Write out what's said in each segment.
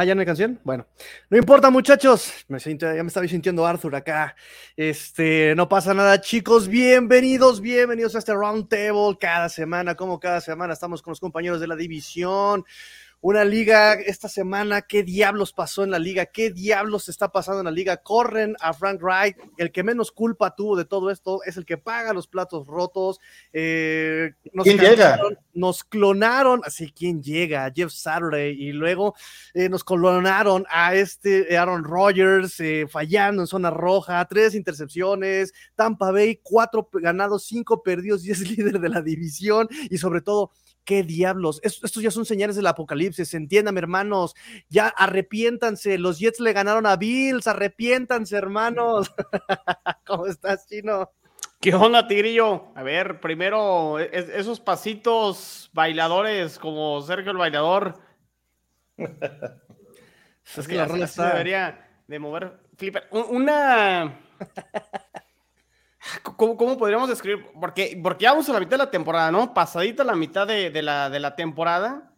Ah, ya no canción. Bueno, no importa, muchachos. Me siento, ya me estaba sintiendo Arthur acá. Este, no pasa nada, chicos. Bienvenidos, bienvenidos a este round table cada semana. Como cada semana estamos con los compañeros de la división una liga esta semana, ¿qué diablos pasó en la liga? ¿Qué diablos está pasando en la liga? Corren a Frank Wright, el que menos culpa tuvo de todo esto es el que paga los platos rotos. Eh, nos ¿Quién llega? Nos clonaron, así, ¿quién llega? Jeff Saturday, y luego eh, nos clonaron a este Aaron Rodgers eh, fallando en zona roja, tres intercepciones, Tampa Bay, cuatro ganados, cinco perdidos y es líder de la división, y sobre todo, ¿Qué diablos? Estos, ya son señales del apocalipsis, entiéndame, hermanos. Ya arrepiéntanse. Los Jets le ganaron a Bills, arrepiéntanse, hermanos. ¿Cómo estás, Chino? ¿Qué onda, Tigrillo? A ver, primero, esos pasitos bailadores como Sergio el bailador. es que la rola debería de mover flipper. Una. ¿Cómo, podríamos describir? Porque, porque ya vamos a la mitad de la temporada, ¿no? Pasadita la mitad de, la, de la temporada.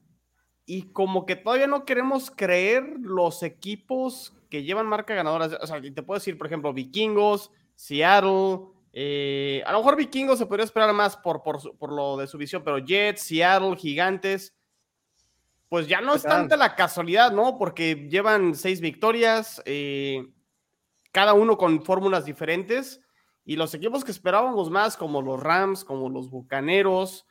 Y como que todavía no queremos creer los equipos que llevan marca ganadora. O sea, te puedo decir, por ejemplo, Vikingos, Seattle. Eh, a lo mejor Vikingos se podría esperar más por, por, lo de su visión, pero Jets, Seattle, Gigantes. Pues ya no es tanta la casualidad, ¿no? Porque llevan seis victorias, eh, cada uno con fórmulas diferentes y los equipos que esperábamos más, como los Rams, como los Bucaneros,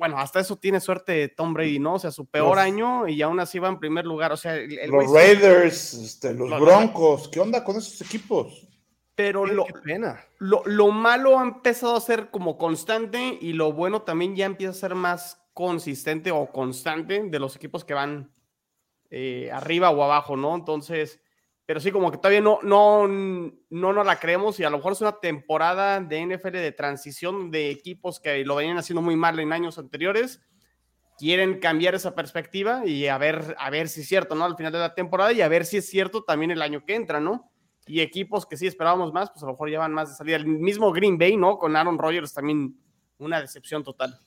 bueno, hasta eso tiene suerte Tom Brady, ¿no? O sea, su peor año y aún así va en primer lugar. O sea, los Raiders, este, los, Broncos, ¿qué onda con esos equipos? Pero lo, pena. Lo, lo, malo ha empezado a ser como constante y lo bueno también ya empieza a ser más consistente o constante de los equipos que van eh, arriba o abajo, ¿no? Entonces, pero sí, como que todavía no, no, no nos la creemos y a lo mejor es una temporada de NFL de transición de equipos que lo venían haciendo muy mal en años anteriores. Quieren cambiar esa perspectiva y a ver, a ver si es cierto, ¿no? Al final de la temporada y a ver si es cierto también el año que entra, ¿no? Y equipos que sí esperábamos más, pues a lo mejor llevan más de salida. El mismo Green Bay, ¿no? Con Aaron Rodgers también una decepción total.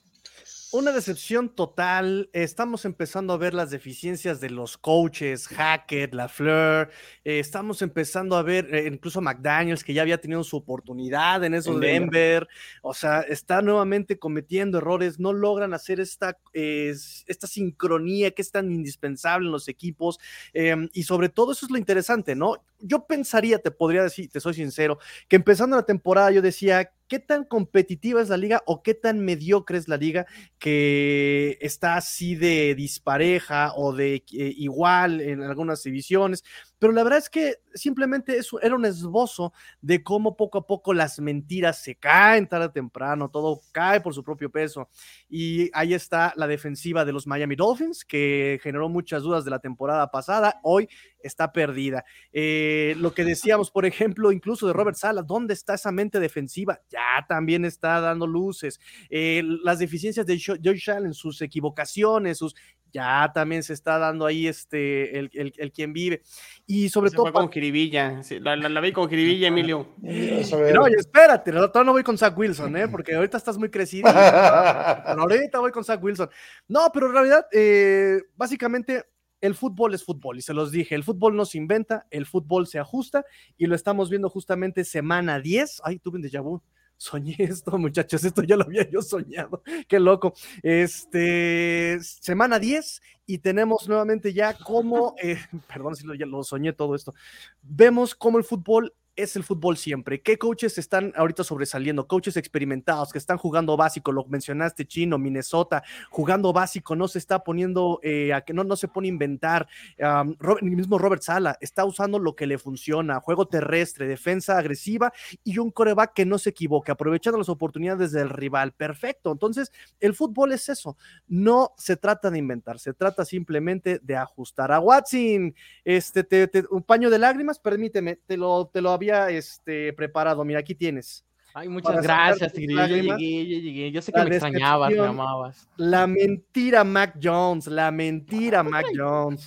Una decepción total. Estamos empezando a ver las deficiencias de los coaches, Hackett, LaFleur. Eh, estamos empezando a ver eh, incluso McDaniels, que ya había tenido su oportunidad en eso de Denver. O sea, está nuevamente cometiendo errores. No logran hacer esta, esta sincronía que es tan indispensable en los equipos. Em, y sobre todo, eso es lo interesante, ¿no? Yo pensaría, te podría decir, te soy sincero, que empezando la temporada yo decía qué tan competitiva es la liga o qué tan mediocre es la liga que está así de dispareja o de eh, igual en algunas divisiones pero la verdad es que simplemente eso era un esbozo de cómo poco a poco las mentiras se caen tarde o temprano, todo cae por su propio peso. Y ahí está la defensiva de los Miami Dolphins, que generó muchas dudas de la temporada pasada, hoy está perdida. Eh, lo que decíamos, por ejemplo, incluso de Robert Sala, ¿dónde está esa mente defensiva? Ya también está dando luces. Eh, las deficiencias de George Allen, sus equivocaciones, sus ya también se está dando ahí este, el, el, quien vive. Y sobre todo. Fue con Jiribilla, la, vi con Jiribilla, Emilio. No, oye, espérate, no, voy con Zach Wilson, ¿eh? porque ahorita estás muy crecido. ahorita voy con Zach Wilson. No, pero en realidad, eh, básicamente, el fútbol es fútbol, y se los dije, el fútbol no se inventa, el fútbol se ajusta, y lo estamos viendo justamente semana 10. Ay, tuve un déjà vu soñé esto, muchachos, esto ya lo había yo soñado, qué loco. Este, semana 10 y tenemos nuevamente ya como, eh, perdón si lo, ya lo soñé todo esto, vemos cómo el fútbol es el fútbol siempre. ¿Qué coaches están ahorita sobresaliendo? Coaches experimentados que están jugando básico, lo mencionaste chino, Minnesota, jugando básico, no se está poniendo, eh, a que no, no se pone a inventar. el mismo Robert Sala está usando lo que le funciona, juego terrestre, defensa agresiva y un coreback que no se equivoque, aprovechando las oportunidades del rival. Perfecto. Entonces, el fútbol es eso. No se trata de inventar, se trata simplemente de ajustar. A Watson, este, te, un paño de lágrimas, permíteme, te lo, te lo había este, preparado. Mira, aquí tienes. Ay, muchas gracias, Tigre. Yo llegué, yo llegué. Yo sé que me extrañabas, me amabas. La mentira, Mac Jones. La mentira, Mac Jones.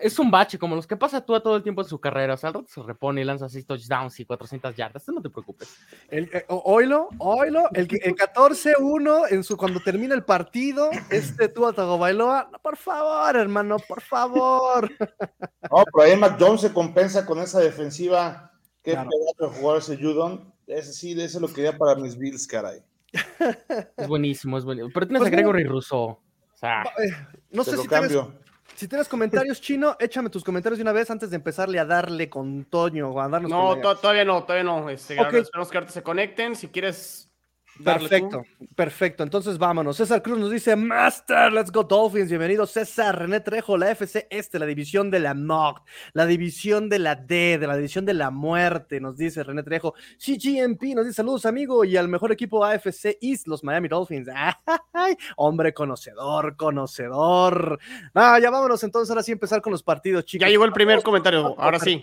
Es un bache, como los que pasa tú a todo el tiempo en su carrera. O sea, al rato se repone y lanza así touchdowns y 400 yardas. No te preocupes. El, eh, oilo, oilo. El, el 14-1 en su, cuando termina el partido, este tú Bailoa. No, por favor, hermano, por favor. No, pero ahí Mac Jones se compensa con esa defensiva. Qué claro. pedazo de jugar ese Judon ese sí, ese lo quería para mis Bills, caray. Es buenísimo, es buenísimo. Pero tienes pues a Gregory Russo. O sea, eh, no sé si tienes, si tienes, comentarios, Chino, échame tus comentarios de una vez antes de empezarle a darle con Toño. A darnos no, todavía no, todavía no. Este, okay. Esperamos que ahorita se conecten. Si quieres Perfecto, perfecto. Entonces vámonos. César Cruz nos dice, Master, let's go Dolphins. Bienvenido César René Trejo, la FC Este, la división de la NOC, la división de la D, de la división de la muerte, nos dice René Trejo. CGMP nos dice saludos amigo y al mejor equipo AFC East, los Miami Dolphins. Ay, hombre conocedor, conocedor. Ah, ya vámonos entonces ahora sí empezar con los partidos, chicos. Ya llegó el primer comentario, ahora sí.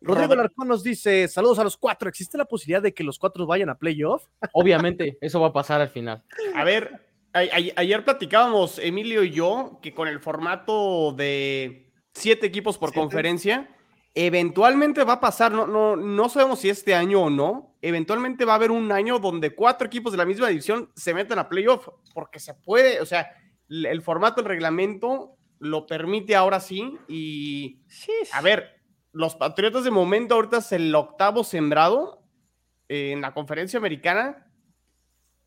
Rodrigo Larcón nos dice, saludos a los cuatro. ¿Existe la posibilidad de que los cuatro vayan a playoff? Obviamente eso va a pasar al final. A ver, ayer platicábamos, Emilio y yo, que con el formato de siete equipos por conferencia, eventualmente va a pasar, no, no, no sabemos si este año o no, eventualmente va a haber un año donde cuatro equipos de la misma división se meten a playoff, porque se puede, o sea, el formato, el reglamento lo permite ahora sí, y a ver, los Patriotas de momento ahorita es el octavo sembrado en la conferencia americana,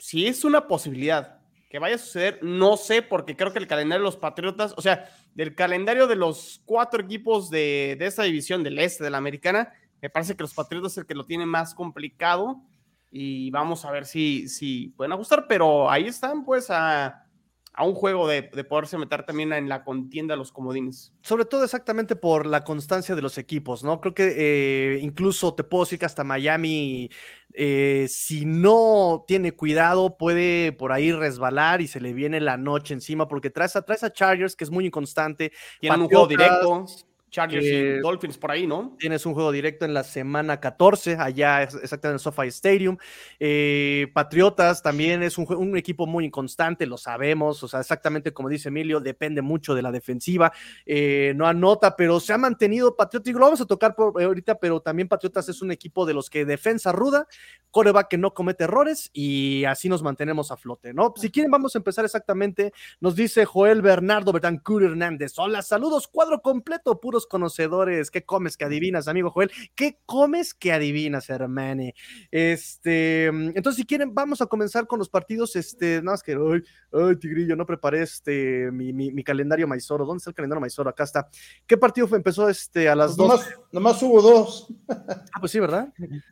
si es una posibilidad que vaya a suceder, no sé, porque creo que el calendario de los Patriotas, o sea, del calendario de los cuatro equipos de, de esta división del este de la americana, me parece que los Patriotas es el que lo tiene más complicado y vamos a ver si, si pueden ajustar, pero ahí están pues a, a un juego de, de, poderse meter también en la contienda de los comodines. Sobre todo exactamente por la constancia de los equipos, ¿no? Creo que eh, incluso te puedo decir que hasta Miami, eh, si no tiene cuidado, puede por ahí resbalar y se le viene la noche encima, porque traes a, traes a Chargers, que es muy inconstante. Tiene un juego directo. Chargers y Dolphins por ahí, ¿no? Tienes un juego directo en la semana 14, allá exactamente en el SoFi Stadium. Eh, Patriotas también es un, un, equipo muy inconstante, lo sabemos, o sea, exactamente como dice Emilio, depende mucho de la defensiva, eh, no anota, pero se ha mantenido Patriotas, y lo vamos a tocar por, ahorita, pero también Patriotas es un equipo de los que defensa ruda, coreback que no comete errores y así nos mantenemos a flote, ¿no? Si quieren, vamos a empezar exactamente, nos dice Joel Bernardo Betancur Hernández, hola, saludos, cuadro completo, conocedores. ¿Qué comes que adivinas, amigo Joel? ¿Qué comes que adivinas, hermane? Este, entonces, si quieren, vamos a comenzar con los partidos. Este, nada más que, ay, ay, Tigrillo, no preparé este, mi, mi, mi calendario Maizoro. ¿Dónde está el calendario Maizoro? Acá está. ¿Qué partido fue? empezó este, a las pues dos? Nomás, nomás hubo dos. ah, pues sí, ¿verdad?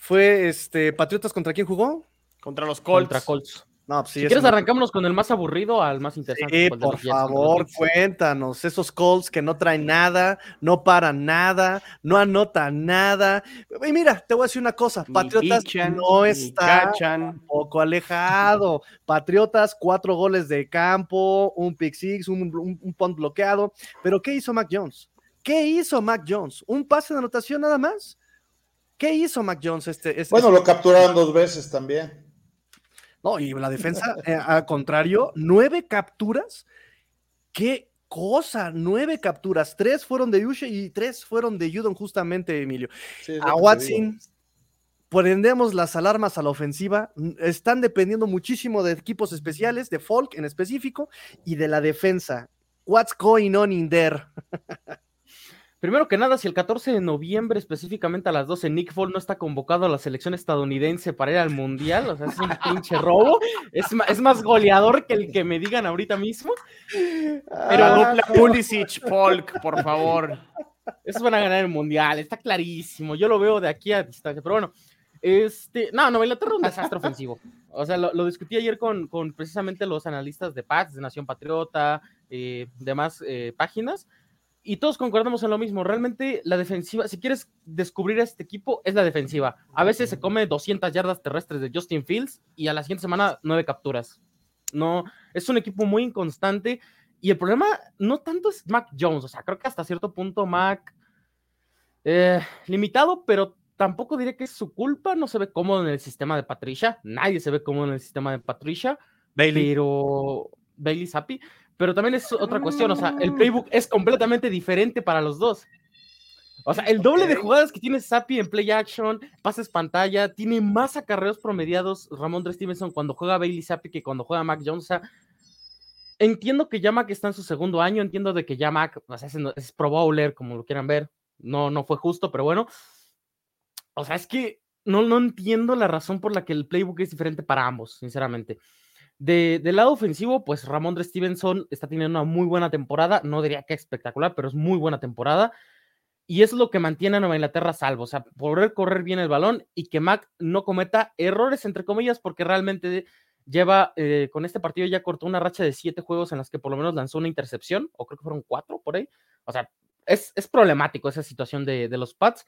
Fue este, Patriotas contra quién jugó? Contra los Colts. Contra Colts. No, pues sí, si quieres, arrancámonos con el más aburrido al más interesante. Sí, por favor, cuéntanos. Esos calls que no traen nada, no paran nada, no anotan nada. Y mira, te voy a decir una cosa: Patriotas no está un poco alejado. Patriotas, cuatro goles de campo, un pick six, un, un, un punt bloqueado. Pero ¿qué hizo Mac Jones? ¿Qué hizo Mac Jones? ¿Un pase de anotación nada más? ¿Qué hizo Mac Jones? Este, este bueno, lo capturaron dos veces también. No, y la defensa, eh, al contrario, nueve capturas. ¿Qué cosa? Nueve capturas. Tres fueron de Yushe y tres fueron de Judon, justamente, Emilio. Sí, a Watson, prendemos las alarmas a la ofensiva. Están dependiendo muchísimo de equipos especiales, de Folk en específico, y de la defensa. What's going on in there? Primero que nada, si el 14 de noviembre, específicamente a las 12, Nick Fall no está convocado a la selección estadounidense para ir al Mundial, o sea, es un pinche robo, es, es más goleador que el que me digan ahorita mismo. Pero ah, Pulisic, Folk, por favor. Esos van a ganar el Mundial, está clarísimo, yo lo veo de aquí a distancia, pero bueno, este, no, no, Inglaterra es un desastre ofensivo. O sea, lo, lo discutí ayer con, con, precisamente los analistas de Pats, de Nación Patriota, eh, demás eh, páginas, y todos concordamos en lo mismo. Realmente la defensiva, si quieres descubrir a este equipo, es la defensiva. A veces se come 200 yardas terrestres de Justin Fields y a la siguiente semana nueve capturas. No, es un equipo muy inconstante y el problema no tanto es Mac Jones, o sea, creo que hasta cierto punto Mac eh, limitado, pero tampoco diría que es su culpa, no se ve cómodo en el sistema de Patricia, nadie se ve cómodo en el sistema de Patricia, Bailey. pero Bailey Zappi, pero también es otra cuestión, o sea, el playbook es completamente diferente para los dos. O sea, el doble de jugadas que tiene Zappi en play action, pases pantalla, tiene más acarreos promediados Ramón Stevenson cuando juega Bailey Zappi que cuando juega Mac Jones. O sea, entiendo que ya Mac está en su segundo año, entiendo de que ya Mac o sea, es, es pro bowler, como lo quieran ver. No, no fue justo, pero bueno. O sea, es que no, no entiendo la razón por la que el playbook es diferente para ambos, sinceramente. De, del lado ofensivo, pues Ramón de Stevenson está teniendo una muy buena temporada. No diría que espectacular, pero es muy buena temporada. Y es lo que mantiene a Nueva Inglaterra salvo, o sea, poder correr bien el balón y que Mac no cometa errores, entre comillas, porque realmente lleva, eh, con este partido ya cortó una racha de siete juegos en las que por lo menos lanzó una intercepción, o creo que fueron cuatro por ahí. O sea, es, es problemático esa situación de, de, los Pats.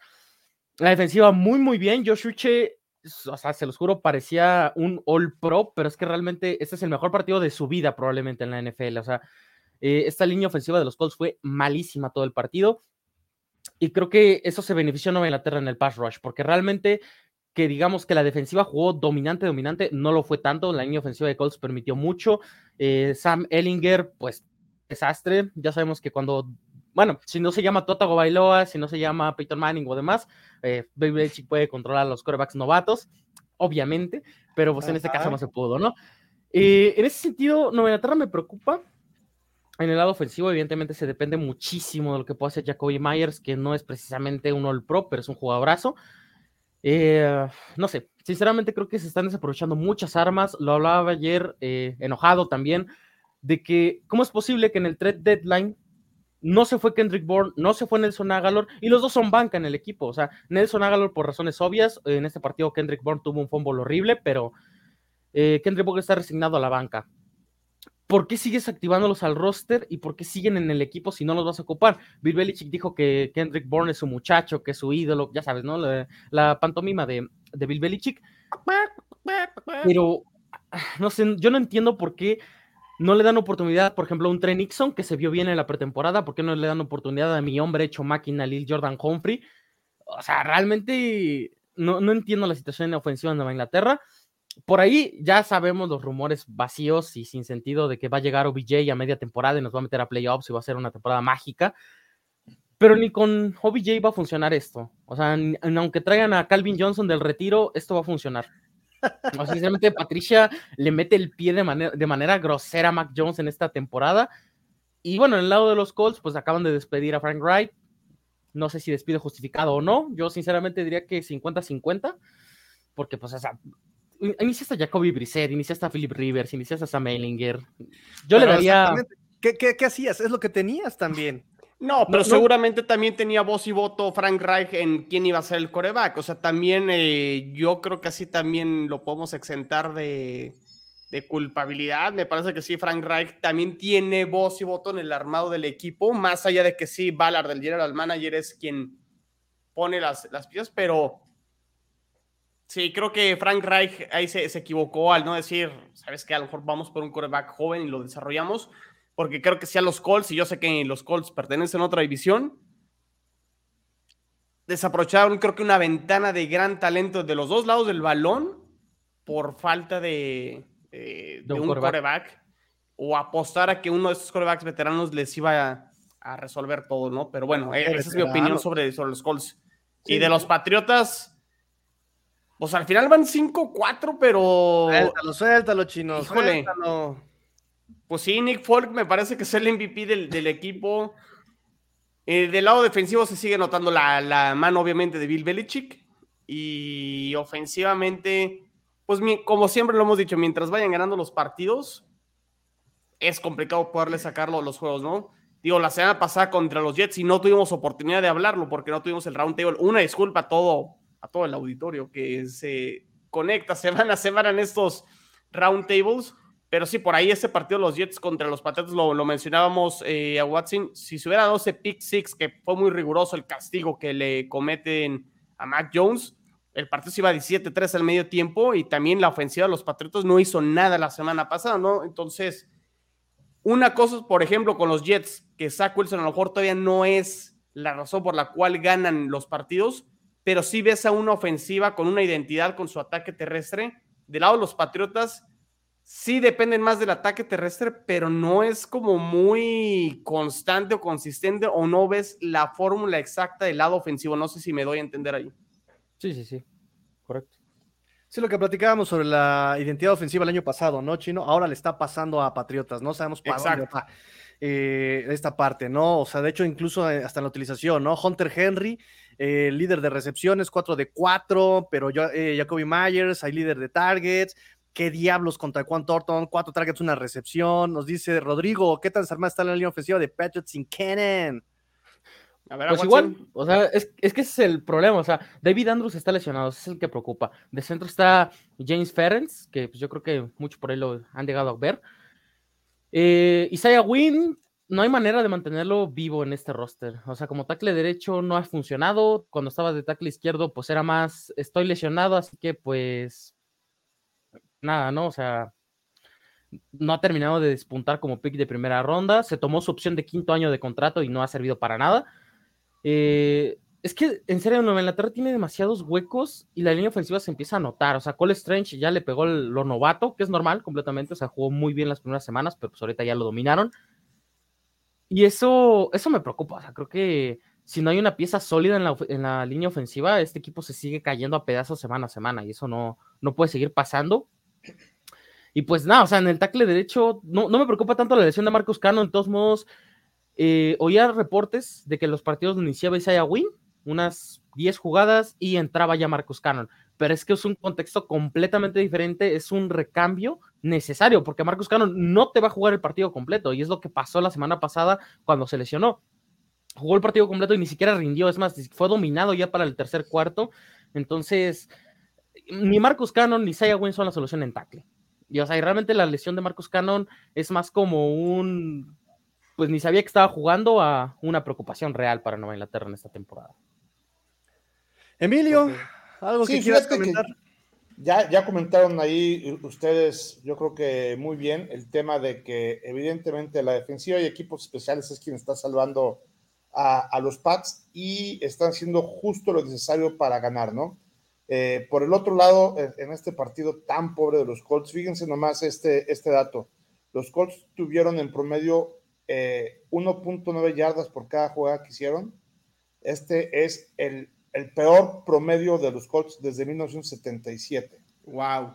La defensiva muy, muy bien. Josh Uche, o sea, se los juro, parecía un All Pro, pero es que realmente este es el mejor partido de su vida probablemente en la NFL. O sea, eh, esta línea ofensiva de los Colts fue malísima todo el partido y creo que eso se benefició a Nueva Inglaterra en el pass rush, porque realmente que digamos que la defensiva jugó dominante, dominante, no lo fue tanto, la línea ofensiva de Colts permitió mucho, eh, Sam Ellinger, pues desastre, ya sabemos que cuando, bueno, si no se llama Totago Bailoa, si no se llama Peyton Manning o demás, eh, Baby Belichick puede controlar a los quarterbacks novatos, obviamente, pero pues en este caso no se pudo, ¿no? Eh, en ese sentido, Nueva Inglaterra me preocupa en el lado ofensivo, evidentemente, se depende muchísimo de lo que puede hacer Jacoby Myers, que no es precisamente un All Pro, pero es un jugadorazo. Eh, no sé, sinceramente creo que se están desaprovechando muchas armas. Lo hablaba ayer, eh, enojado también, de que cómo es posible que en el trade deadline no se fue Kendrick Bourne, no se fue Nelson Agalor, y los dos son banca en el equipo. O sea, Nelson Agalor por razones obvias, en este partido Kendrick Bourne tuvo un fumble horrible, pero eh, Kendrick Bourne está resignado a la banca. ¿por qué sigues activándolos al roster y por qué siguen en el equipo si no los vas a ocupar? Bill Belichick dijo que Kendrick Bourne es su muchacho, que es su ídolo, ya sabes, ¿no? La, pantomima de, de, Bill Belichick. Pero, no sé, yo no entiendo por qué no le dan oportunidad, por ejemplo, a un Trey Nixon que se vio bien en la pretemporada, ¿por qué no le dan oportunidad a mi hombre hecho máquina, Lil Jordan Humphrey? O sea, realmente no, no entiendo la situación en ofensiva de Nueva Inglaterra por ahí ya sabemos los rumores vacíos y sin sentido de que va a llegar OBJ a media temporada y nos va a meter a playoffs y va a ser una temporada mágica. Pero ni con OBJ va a funcionar esto. O sea, aunque traigan a Calvin Johnson del retiro, esto va a funcionar. Sinceramente, Patricia le mete el pie de manera, de manera grosera a Mac Jones en esta temporada. Y bueno, en el lado de los Colts, pues acaban de despedir a Frank Wright. No sé si despido justificado o no. Yo sinceramente diría que 50-50. Porque, pues, o sea, iniciaste a Jacoby Brissett, iniciaste a Philip Rivers, iniciaste a Sam Ellinger. Yo le daría. ¿Qué, ¿Qué, qué, hacías? Es lo que tenías también. No, pero no, seguramente no. también tenía voz y voto Frank Reich en quién iba a ser el coreback. O sea, también eh, yo creo que así también lo podemos exentar de, de, culpabilidad. Me parece que sí, Frank Reich también tiene voz y voto en el armado del equipo, más allá de que sí, Ballard, del general manager, es quien pone las, las piezas, pero Sí, creo que Frank Reich ahí se, se, equivocó al no decir, sabes que a lo mejor vamos por un coreback joven y lo desarrollamos, porque creo que si a los Colts, y yo sé que los Colts pertenecen a otra división, desaprovecharon creo que una ventana de gran talento de los dos lados del balón por falta de, de, de un, un coreback. o apostar a que uno de esos corebacks veteranos les iba a, a resolver todo, ¿no? Pero bueno, esa es mi opinión sobre, sobre los Colts. Sí, y de los Patriotas pues al final van 5-4, pero. Suéltalo, suéltalo, chino. Híjole. Suéltalo. Pues sí, Nick Folk me parece que es el MVP del, equipo. Eh, del lado defensivo se sigue notando la, la, mano, obviamente, de Bill Belichick. Y ofensivamente, pues como siempre lo hemos dicho, mientras vayan ganando los partidos, es complicado poderle sacarlo a los juegos, ¿no? Digo, la semana pasada contra los Jets y no tuvimos oportunidad de hablarlo porque no tuvimos el round table. Una disculpa a todo a todo el auditorio que se conecta semana a semana en estos roundtables. Pero sí, por ahí ese partido los Jets contra los Patriotas lo, mencionábamos eh, a Watson. Si se hubiera dado ese pick six, que fue muy riguroso el castigo que le cometen a Mac Jones, el partido se iba 17-3 al medio tiempo y también la ofensiva de los Patriotas no hizo nada la semana pasada, ¿no? Entonces, una cosa, por ejemplo, con los Jets, que Zach Wilson a lo mejor todavía no es la razón por la cual ganan los partidos, pero sí ves a una ofensiva con una identidad con su ataque terrestre. Del lado de los Patriotas, sí dependen más del ataque terrestre, pero no es como muy constante o consistente o no ves la fórmula exacta del lado ofensivo. No sé si me doy a entender ahí. Sí, sí, sí. Correcto. Sí, lo que platicábamos sobre la identidad ofensiva el año pasado, ¿no, Chino? Ahora le está pasando a Patriotas, no sabemos para dónde va eh, esta parte, ¿no? O sea, de hecho, incluso eh, hasta en la utilización, ¿no? Hunter Henry, eh, líder de recepciones, 4 de 4, pero yo, Jacoby Myers, hay líder de targets. ¿Qué diablos contra Juan Thornton? Cuatro targets, una recepción. Nos dice Rodrigo, ¿qué tan desarmada está la línea ofensiva de Patriots sin Cannon? pues igual, o sea, es, es, que ese es el problema, o sea, David Andrews está lesionado, ese es el que preocupa. De centro está James Ferens, que pues yo creo que mucho por ahí lo han llegado a ver. Eh, Isaiah Wynn, no hay manera de mantenerlo vivo en este roster. O sea, como tackle derecho no ha funcionado. Cuando estaba de tackle izquierdo, pues era más, estoy lesionado, así que pues nada, ¿no? O sea, no ha terminado de despuntar como pick de primera ronda. Se tomó su opción de quinto año de contrato y no ha servido para nada. Eh, es que, en serio, Nueva Inglaterra tiene demasiados huecos y la línea ofensiva se empieza a notar. O sea, Cole Strange ya le pegó lo novato, que es normal completamente. O sea, jugó muy bien las primeras semanas, pero pues ahorita ya lo dominaron. Y eso, eso me preocupa. O sea, creo que si no hay una pieza sólida en la, en la línea ofensiva, este equipo se sigue cayendo a pedazos semana a semana y eso no, no puede seguir pasando. Y pues nada, o sea, en el tackle derecho no, no me preocupa tanto la lesión de Marcus Cano, en todos modos eh, oía reportes de que los partidos iniciaba Isaiah Win, unas 10 jugadas y entraba ya Marcus Cannon. Pero es que es un contexto completamente diferente, es un recambio necesario, porque Marcus Cannon no te va a jugar el partido completo, y es lo que pasó la semana pasada cuando se lesionó. Jugó el partido completo y ni siquiera rindió, es más, fue dominado ya para el tercer cuarto. Entonces, ni Marcus Cannon ni Isaiah Win son la solución en tackle. Y o sea, realmente la lesión de Marcus Cannon es más como un pues ni sabía que estaba jugando a una preocupación real para Nueva Inglaterra en esta temporada. Emilio, algo que quieras comentar. ya, ya comentaron ahí ustedes, yo creo que muy bien, el tema de que evidentemente la defensiva y equipos especiales es quien está salvando a, los Pats y están haciendo justo lo necesario para ganar, ¿no? Eh, por el otro lado, en, este partido tan pobre de los Colts, fíjense nomás este, este dato. Los Colts tuvieron en promedio 1.9 eh, yardas por cada jugada que hicieron. Este es el, peor promedio de los Colts desde 1977. Wow.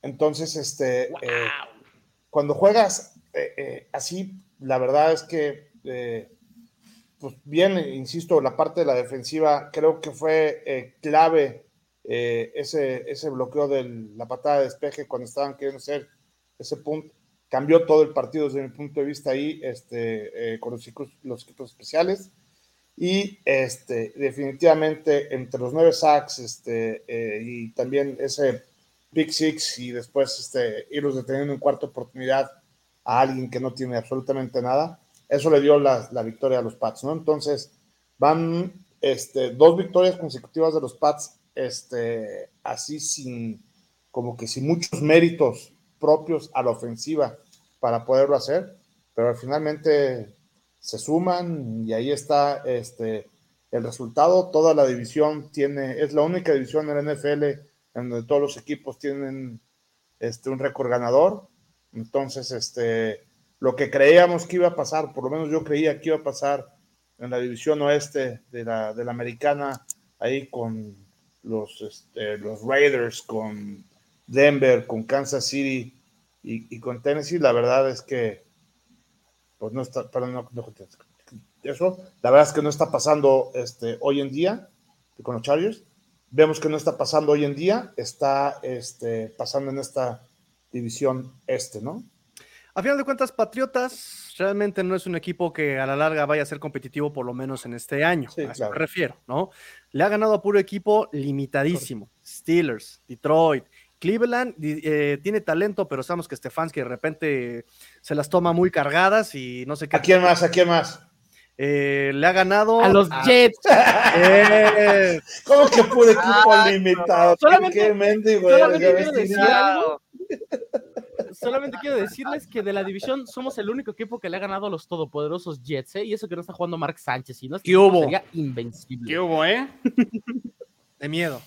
Entonces, este, eh, cuando juegas así, la verdad es que, pues bien, insisto, la parte de la defensiva creo que fue clave ese, ese bloqueo de la patada de despeje cuando estaban queriendo hacer ese punto cambió todo el partido desde mi punto de vista ahí este, eh, con los los equipos especiales. Y este, definitivamente entre los nueve sacks este, eh, y también ese Big Six y después este, irlos deteniendo en cuarta oportunidad a alguien que no tiene absolutamente nada, eso le dio la, la victoria a los Pats, ¿no? Entonces van este, dos victorias consecutivas de los Pats, este, así sin, como que sin muchos méritos propios a la ofensiva para poderlo hacer, pero finalmente se suman y ahí está este, el resultado. Toda la división tiene, es la única división en la NFL en donde todos los equipos tienen este, un récord ganador. Entonces, este, lo que creíamos que iba a pasar, por lo menos yo creía que iba a pasar en la división oeste de la, de la americana, ahí con los, este, los Raiders, con Denver, con Kansas City y, con Tennessee, la verdad es que, pues no está, perdón, no, eso, la verdad es que no está pasando este, hoy en día con los Chargers. Vemos que no está pasando hoy en día, está este, pasando en esta división este, ¿no? A final de cuentas, Patriotas realmente no es un equipo que a la larga vaya a ser competitivo, por lo menos en este año. a eso me refiero, ¿no? Le ha ganado a puro equipo limitadísimo. Steelers, Detroit, Cleveland eh, tiene talento, pero sabemos que Stefanski de repente se las toma muy cargadas y no sé qué. ¿A quién más? ¿A quién más? Eh, le ha ganado a los Jets. Eh. ¿Cómo que pude equipo ah, limitado? Solamente, quiero solamente quiero decirles que de la división somos el único equipo que le ha ganado a los todopoderosos Jets, y eso que no está jugando Mark Sánchez, y no ¿Qué hubo? sería invencible. ¿Qué hubo, eh? De miedo.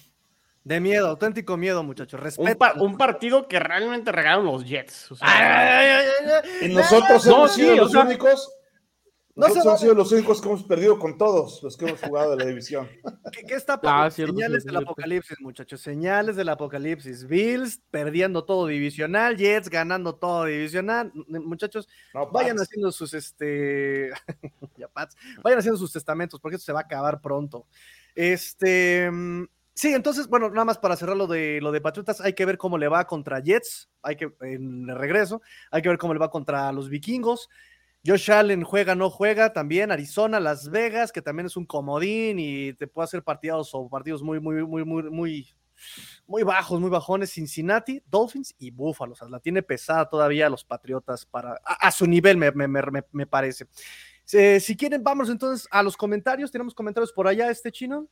De miedo, auténtico miedo, muchachos. Un, Respeto. pa- un partido que realmente regalaron los Jets. o sea, Ay, ay, ay, ay, Y nosotros No, hemos sí, sido los sea, únicos. No Nosotros vale. sido los únicos que hemos perdido con todos los que hemos jugado de la división. ¿Qué, qué está Ah, pasando? cierto, Señales cierto, del cierto. apocalipsis, muchachos. Señales del apocalipsis. Bills perdiendo todo divisional, Jets ganando todo divisional. Muchachos, No, vayan Pats. haciendo sus este ya, Pats, vayan haciendo sus testamentos porque esto se va a acabar pronto. Este mm, sí, entonces, bueno, nada más para cerrar lo de lo de Patriotas, hay que ver cómo le va contra Jets, hay que en el regreso, hay que ver cómo le va contra los vikingos. Josh Allen juega, no juega, también Arizona, Las Vegas, que también es un comodín y te puede hacer partidos o partidos muy, muy, muy, muy, muy, muy bajos, muy bajones. Cincinnati, Dolphins y Buffalo. O sea, la tiene pesada todavía los Patriotas para, a, a su nivel, me, me, me, me- me parece. Eh, si quieren, vamos entonces a los comentarios. ¿Tenemos comentarios por allá, este chino?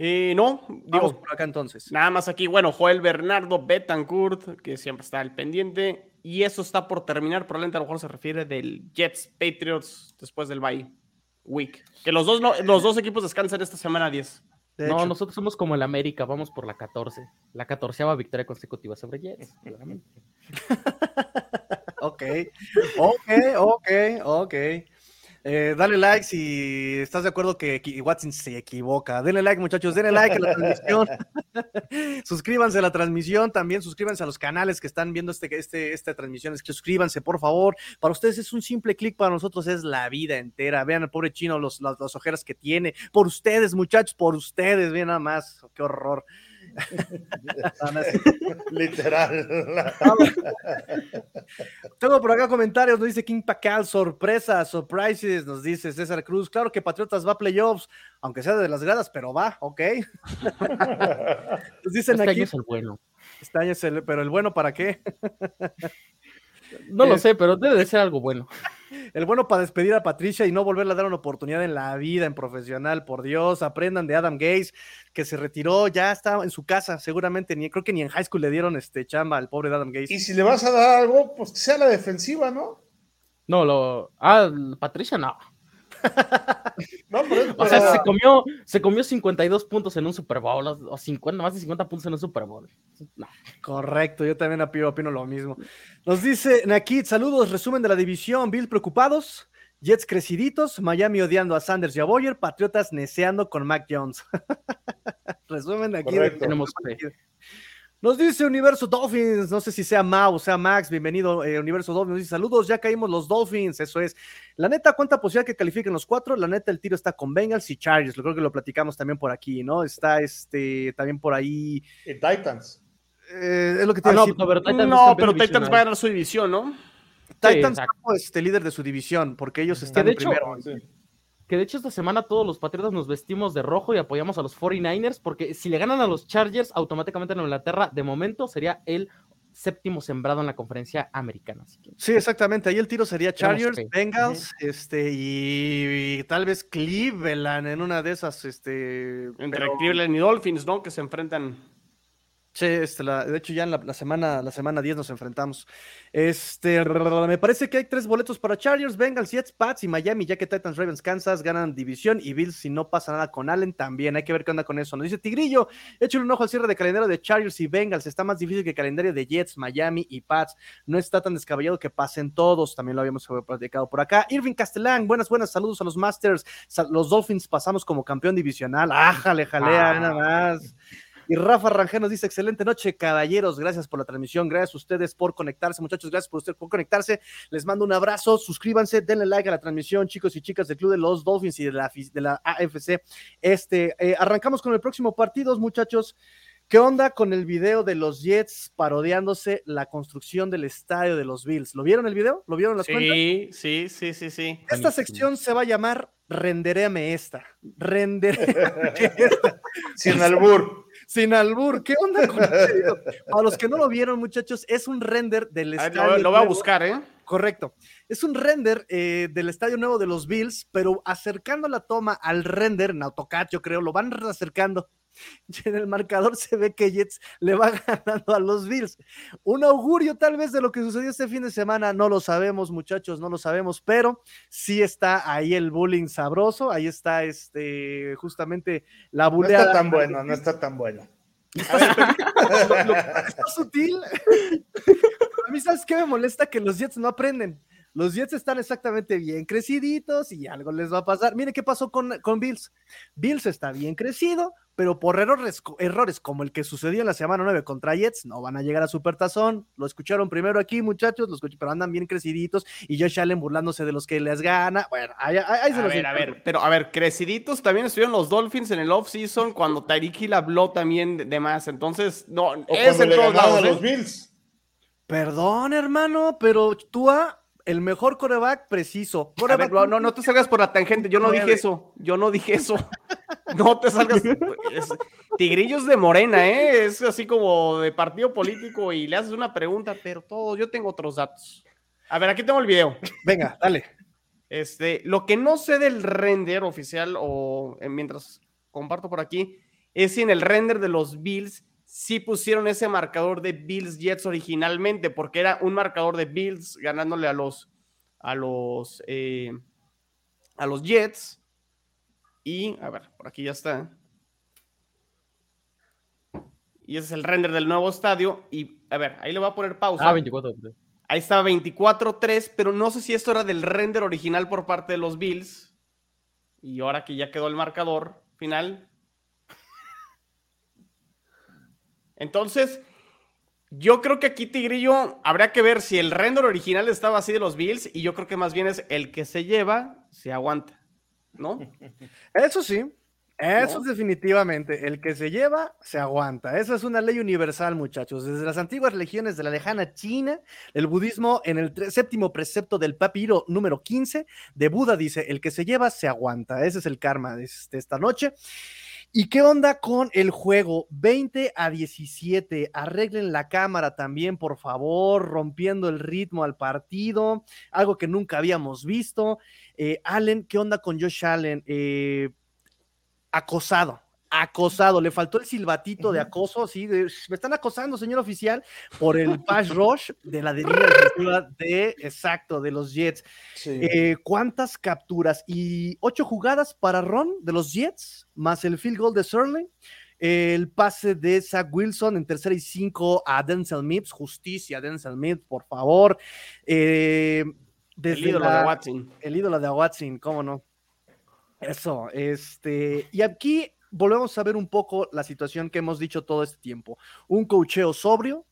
eh, no, Vamos por acá entonces. nada más aquí, bueno, Joel Bernardo Betancourt, que siempre está al pendiente. Y eso está por terminar, probablemente a lo mejor se refiere del Jets Patriots después del bye week. Que los dos, no- los dos equipos descansan esta semana 10. De no, hecho. nosotros somos como el América, vamos por la 14. La 14 victoria consecutiva sobre Jets, claramente. Ok, ok, ok, ok. Eh, dale like si estás de acuerdo que Watson se equivoca. Denle like, muchachos, denle like a la transmisión. suscríbanse a la transmisión, también suscríbanse a los canales que están viendo este, este, esta transmisión. Suscríbanse, por favor. Para ustedes es un simple clic, para nosotros es la vida entera. Vean al pobre chino, los, las, las ojeras que tiene. Por ustedes, muchachos, por ustedes, vean nada más. Qué horror. Literal. Tengo por acá comentarios, nos dice King Pacal, sorpresa, surprises, nos dice César Cruz. Claro que Patriotas va a playoffs, aunque sea de las gradas, pero va, ok. Nos dicen Este año aquí, es el bueno. este año es el- pero el bueno para qué? No Eh, lo sé, pero debe de ser algo bueno. El bueno para despedir a Patricia y no volverle a dar una oportunidad en la vida, en profesional, por Dios, aprendan de Adam Gaze, que se retiró, ya está en su casa, seguramente, ni creo que ni en high school le dieron este chamba al pobre Adam Gaze. Y si le vas a dar algo, pues que sea la defensiva, ¿no? No, lo. Ah, Patricia no. No, pero, O sea, pero- se comió, se comió 52 puntos en un Super Bowl, o o 50, más de 50 puntos en un Super Bowl. No. Correcto, yo también opino, opino lo mismo. Nos dice Nakit, saludos, resumen de la división, Bills preocupados, Jets creciditos, Miami odiando a Sanders y a Boyer, Patriotas neceando con Mac Jones. resumen de aquí. de-. Tenemos fe. Nos dice Universo Dolphins, no sé si sea Mau o sea Max, bienvenido eh, Universo Dolphins, nos dice saludos, ya caímos los Dolphins, eso es. La neta, ¿cuánta posibilidad que califiquen los cuatro? La neta, el tiro está con Bengals y Chargers, lo creo que lo platicamos también por aquí, ¿no? Está este, también por ahí, y Titans. eh, es lo que te Ah, no, decir. no, pero Titans No, es pero Titans va a ganar su división, ¿no? Titans como este líder de su división, porque ellos están de en hecho- primero. Sí. Que de hecho esta semana todos los Patriotas nos vestimos de rojo y apoyamos a los 49ers porque si le ganan a los Chargers automáticamente en Inglaterra de momento sería el séptimo sembrado en la conferencia americana. Así que Sí, exactamente. Ahí el tiro sería Chargers. Bengals, este, y, y tal vez Cleveland en una de esas, este. Entre pero- Cleveland y Dolphins, ¿no? Que se enfrentan. Sí, este, la- de hecho ya en la, la semana la semana 10 nos enfrentamos. Este, me parece que hay tres boletos para Chargers, Bengals, Jets, Pats y Miami, ya que Titans, Ravens, Kansas ganan división y Bills si no pasa nada con Allen también. Hay que ver qué onda con eso. Nos dice Tigrillo, échale un ojo al cierre de calendario de Chargers y Bengals. Está más difícil que el calendario de Jets, Miami y Pats. No está tan descabellado que pasen todos. También lo habíamos platicado por acá. Irving Castellán, buenas, buenas saludos a los Masters. Los Dolphins pasamos como campeón divisional. Ájale, jalea, Ah. nada más. Y Rafa Rangel nos dice, excelente noche, caballeros, gracias por la transmisión, gracias a ustedes por conectarse, muchachos, gracias por ustedes por conectarse, les mando un abrazo, suscríbanse, denle like a la transmisión, chicos y chicas del Club de los Dolphins y de la, afi- de la AFC. Este, eh, arrancamos con el próximo partido, muchachos. ¿Qué onda con el video de los Jets parodiándose la construcción del estadio de los Bills? ¿Lo vieron el video? ¿Lo vieron las cuentas? Sí, sí, sí, sí, sí. Esta sección se va a llamar Renderéame esta. Renderéame esta. Sin albur. Sin albur, ¿qué onda con? Para los que no lo vieron, muchachos, es un render del estadio. lo, lo voy a buscar, ¿eh? Correcto. Es un render eh, del estadio nuevo de los Bills, pero acercando la toma al render en AutoCAD, yo creo, lo van acercando. Y en el marcador se ve que Jets le va ganando a los Bills. Un augurio tal vez de lo que sucedió este fin de semana, no lo sabemos muchachos, no lo sabemos, pero sí está ahí el bullying sabroso, ahí está este justamente la buleada. No está tan bueno, no está tan bueno. Está sutil. A mí, ¿sabes qué me molesta? Que los Jets no aprenden. Los Jets están exactamente bien creciditos y algo les va a pasar. Mire qué pasó con, con Bills. Bills está bien crecido, pero por errores, errores como el que sucedió en la semana 9 contra Jets, no van a llegar a Supertazón. Lo escucharon primero aquí, muchachos, los pero andan bien creciditos y Josh Allen burlándose de los que les gana. Bueno, ahí, se a ver, a ver, pero a ver, creciditos también estuvieron los Dolphins en el off-season cuando Tyreek Hill habló también de, más. Entonces, no, es en todos lados. los ¿eh? Bills. Perdón, hermano, pero tú el mejor coreback preciso. no, no, te salgas por la tangente, yo no dije eso, yo no dije eso. No te salgas. tigrillos de Morena, ¿eh? Es así como de partido político y le haces una pregunta, pero todo, yo tengo otros datos. A ver, aquí tengo el video. Venga, dale. Este, lo que no sé del render oficial o eh, mientras comparto por aquí es si en el render de los Bills sí pusieron ese marcador de Bills Jets originalmente, porque era un marcador de Bills ganándole a los a los eh, a los Jets. Y a ver, por aquí ya está. Y ese es el render del nuevo estadio. Y a ver, ahí le voy a poner pausa. Ah, 24. Ahí estaba 24-3, pero no sé si esto era del render original por parte de los Bills. Y ahora que ya quedó el marcador final, Entonces, yo creo que aquí Tigrillo habría que ver si el render original estaba así de los Bills y yo creo que más bien es el que se lleva, se aguanta, ¿no? Eso sí, eso es definitivamente, el que se lleva, se aguanta. Esa es una ley universal, muchachos. Desde las antiguas religiones de la lejana China, el budismo en el séptimo precepto del papiro número 15 de Buda dice, el que se lleva, se aguanta. Ese es el karma de esta noche. ¿Y qué onda con el juego? 20 a 17. Arreglen la cámara también, por favor, rompiendo el ritmo al partido, algo que nunca habíamos visto. Eh, Allen, ¿qué onda con Josh Allen? Eh, acosado, acosado, le faltó el silbatito de acoso, sí, me están acosando, señor oficial, por el pass rush de la deriva de, exacto, de los Jets. Eh, ¿Cuántas capturas? Y ocho jugadas para Ron de los Jets, más el field goal de Sterling. El pase de Zach Wilson en tercera y cinco a Denzel Mips, justicia, Denzel Mips, por favor. Eh, el ídolo de Watson. El ídolo de Watson, cómo no. Eso, este, y aquí volvemos a ver un poco la situación que hemos dicho todo este tiempo. Un cocheo sobrio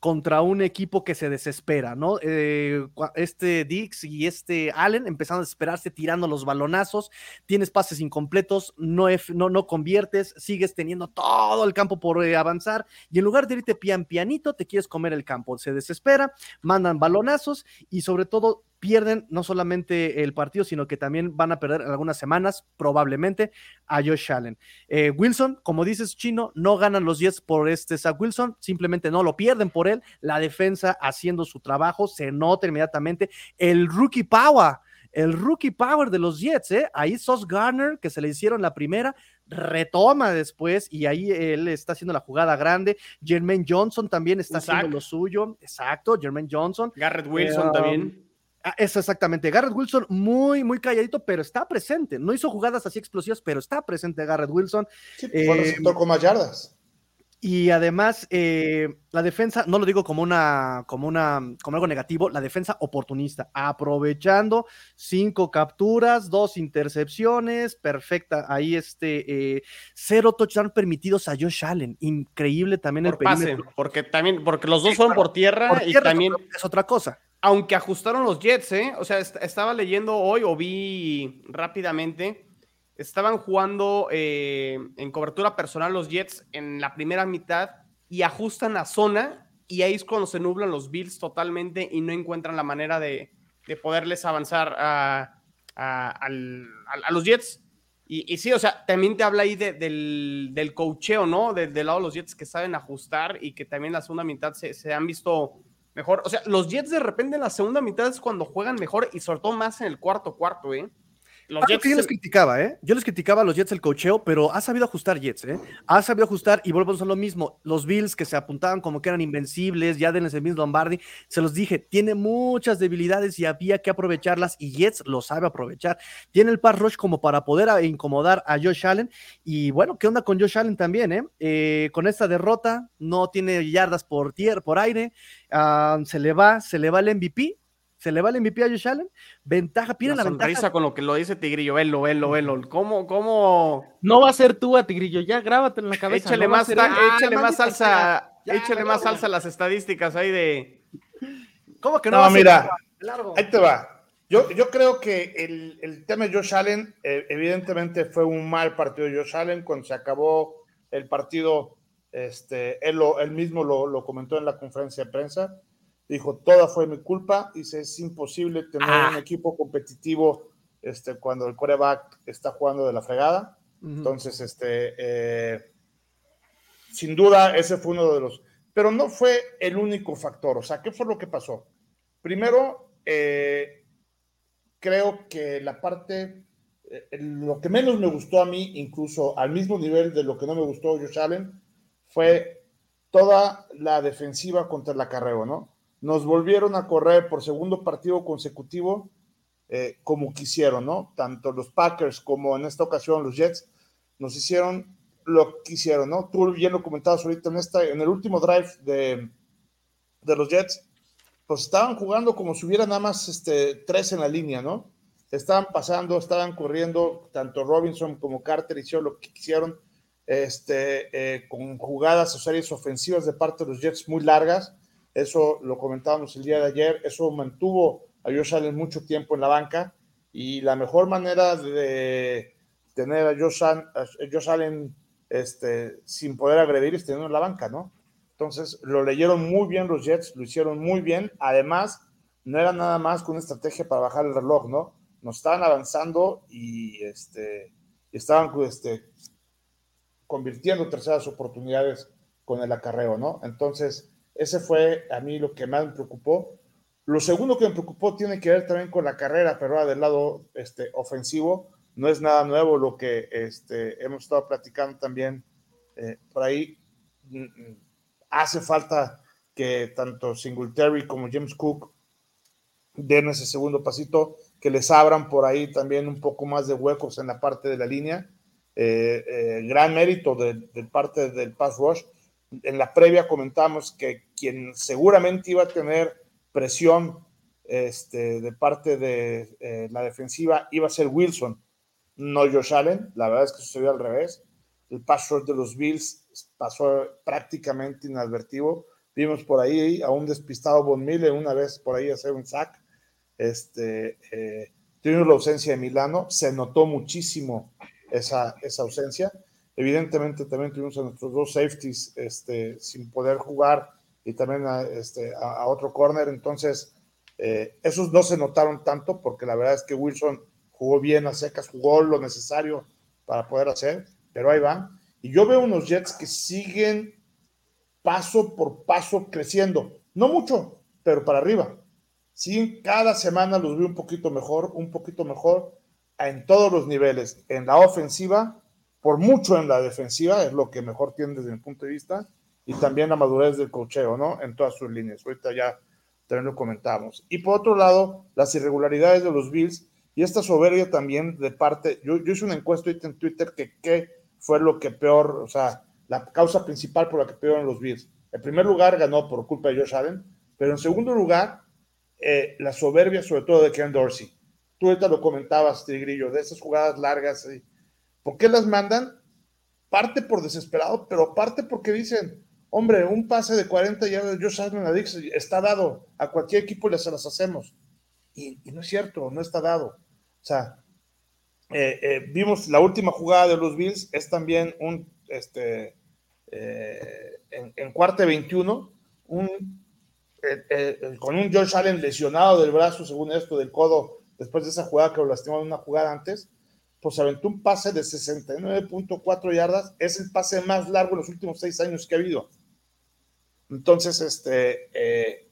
contra un equipo que se desespera, ¿no? Eh, este Dix y este Allen empezaron a desesperarse tirando los balonazos, tienes pases incompletos, no, no, no conviertes, sigues teniendo todo el campo por eh, avanzar y en lugar de irte pian pianito, te quieres comer el campo, se desespera, mandan balonazos y sobre todo pierden no solamente el partido, sino que también van a perder algunas semanas, probablemente, a Josh Allen. Eh, Wilson, como dices, Chino, no ganan los Jets por este Zach Wilson, simplemente no lo pierden por él. La defensa haciendo su trabajo, se nota inmediatamente. El rookie power, el rookie power de los Jets, ¿eh? Ahí Sos Garner, que se le hicieron la primera, retoma después y ahí él está haciendo la jugada grande. Jermaine Johnson también está haciendo lo suyo. Exacto, Jermaine Johnson. Garrett Wilson eh, también. Ah, eso exactamente. Garrett Wilson muy, muy calladito, pero está presente. No hizo jugadas así explosivas, pero está presente Garrett Wilson. Sí, eh, tocó más yardas. Y además, eh, la defensa, no lo digo como una, como una, como algo negativo, la defensa oportunista, aprovechando cinco capturas, dos intercepciones, perfecta. Ahí este eh, cero touchdown permitidos a Josh Allen. Increíble también el pase, porque también, porque los dos fueron por tierra, y también es otra cosa aunque ajustaron los Jets, ¿eh? O sea, estaba leyendo hoy o vi rápidamente, estaban jugando eh, en cobertura personal los Jets en la primera mitad y ajustan la zona y ahí es cuando se nublan los Bills totalmente y no encuentran la manera de, poderles avanzar a, los Jets. Y, sí, o sea, también te habla ahí del, del cocheo, ¿no? del lado de los Jets que saben ajustar y que también la segunda mitad se, se han visto mejor. O sea, los Jets de repente en la segunda mitad es cuando juegan mejor y sobre todo más en el cuarto cuarto, ¿eh? Los Jets. yo les criticaba, ¿eh? Yo les criticaba a los Jets el cocheo, pero ha sabido ajustar Jets, ¿eh? Ha sabido ajustar y volvemos a lo mismo. Los Bills que se apuntaban como que eran invencibles, ya denles el mismo Lombardi, se los dije, tiene muchas debilidades y había que aprovecharlas y Jets lo sabe aprovechar. Tiene el pass rush como para poder incomodar a Josh Allen y bueno, ¿qué onda con Josh Allen también, eh? eh con esta derrota no tiene yardas por tierra, por aire, ah, se le va, se le va el MVP se le va el MVP a Josh Allen. Ventaja, pide la, la ventaja. con lo que lo dice Tigrillo, velo, velo, velo. ¿Cómo, cómo? No va a ser tú a Tigrillo, ya grábate en la cabeza. Échale más, échale más salsa, échale más salsa a las estadísticas ahí de. ¿Cómo que no? No, mira, ahí te va. Yo, yo creo que el, el tema de Josh Allen, eh, evidentemente fue un mal partido de Josh Allen. Cuando se acabó el partido, este, él, lo, él mismo lo, lo comentó en la conferencia de prensa dijo, toda fue mi culpa, dice, es imposible tener un ah. equipo competitivo este, cuando el coreback está jugando de la fregada. Entonces, este, eh, sin duda, ese fue uno de los, pero no fue el único factor, o sea, ¿qué fue lo que pasó? Primero, eh, creo que la parte, eh, lo que menos me gustó a mí, incluso al mismo nivel de lo que no me gustó Josh Allen, fue toda la defensiva contra el acarreo, ¿no? Nos volvieron a correr por segundo partido consecutivo eh, como quisieron, ¿no? Tanto los Packers como en esta ocasión los Jets nos hicieron lo que hicieron, ¿no? Tú bien lo comentabas ahorita en, esta, en el último drive de, de los Jets, pues estaban jugando como si hubiera nada más este, tres en la línea, ¿no? Estaban pasando, estaban corriendo, tanto Robinson como Carter hicieron lo que quisieron, este, eh, con jugadas o series ofensivas de parte de los Jets muy largas, eso lo comentábamos el día de ayer. Eso mantuvo a Josh Allen mucho tiempo en la banca. Y la mejor manera de tener a Josh, Allen este, sin poder agredir es tenerlo en la banca, ¿no? Entonces lo leyeron muy bien los Jets, lo hicieron muy bien. Además, no era nada más que una estrategia para bajar el reloj, ¿no? Nos estaban avanzando y este, estaban este, convirtiendo terceras oportunidades con el acarreo, ¿no? Entonces, ese fue a mí lo que más me preocupó. Lo segundo que me preocupó tiene que ver también con la carrera, pero del lado este, ofensivo. No es nada nuevo lo que este, hemos estado platicando también eh, por ahí. Mm, mm, hace falta que tanto Singletary como James Cook den ese segundo pasito, que les abran por ahí también un poco más de huecos en la parte de la línea. Eh, eh, gran mérito de, parte del pass rush en la previa comentamos que quien seguramente iba a tener presión este, de parte de eh, la defensiva iba a ser Wilson, no Josh Allen. La verdad es que sucedió al revés. El pass de los Bills pasó prácticamente inadvertido. Vimos por ahí a un despistado Von Miller una vez por ahí hacer un sack. Este, eh, tuvimos la ausencia de Milano, se notó muchísimo esa, esa ausencia. Evidentemente también tuvimos a nuestros dos safeties este, sin poder jugar y también a, este, a, otro corner. Entonces, eh, esos no se notaron tanto porque la verdad es que Wilson jugó bien a secas, jugó lo necesario para poder hacer, pero ahí va. Y yo veo unos Jets que siguen paso por paso creciendo. No mucho, pero para arriba. Sí, cada semana los veo un poquito mejor, un poquito mejor en todos los niveles, en la ofensiva por mucho en la defensiva, es lo que mejor tiene desde mi punto de vista, y también la madurez del cocheo, ¿no? En todas sus líneas. Ahorita ya también lo comentamos. Y por otro lado, las irregularidades de los Bills y esta soberbia también de parte, yo, yo hice una encuesta en Twitter que qué fue lo que peor, o sea, la causa principal por la que en los Bills. En primer lugar, ganó por culpa de Josh Allen, pero en segundo lugar, eh, la soberbia sobre todo de Ken Dorsey. Tú ahorita lo comentabas, Tigrillo, de esas jugadas largas, y ¿Por qué las mandan? Parte por desesperado, pero parte porque dicen, hombre, un pase de 40 yardas de Josh Allen a Dix está dado, a cualquier equipo le se las hacemos. Y, no es cierto, no está dado. O sea, eh, eh, vimos la última jugada de los Bills, es también un, este, eh, en, cuarto 21, un, con un Josh Allen lesionado del brazo, según esto, del codo, después de esa jugada que lo lastimó en una jugada antes, pues aventó un pase de 69.4 yardas, es el pase más largo en los últimos seis años que ha habido. Entonces, este, eh,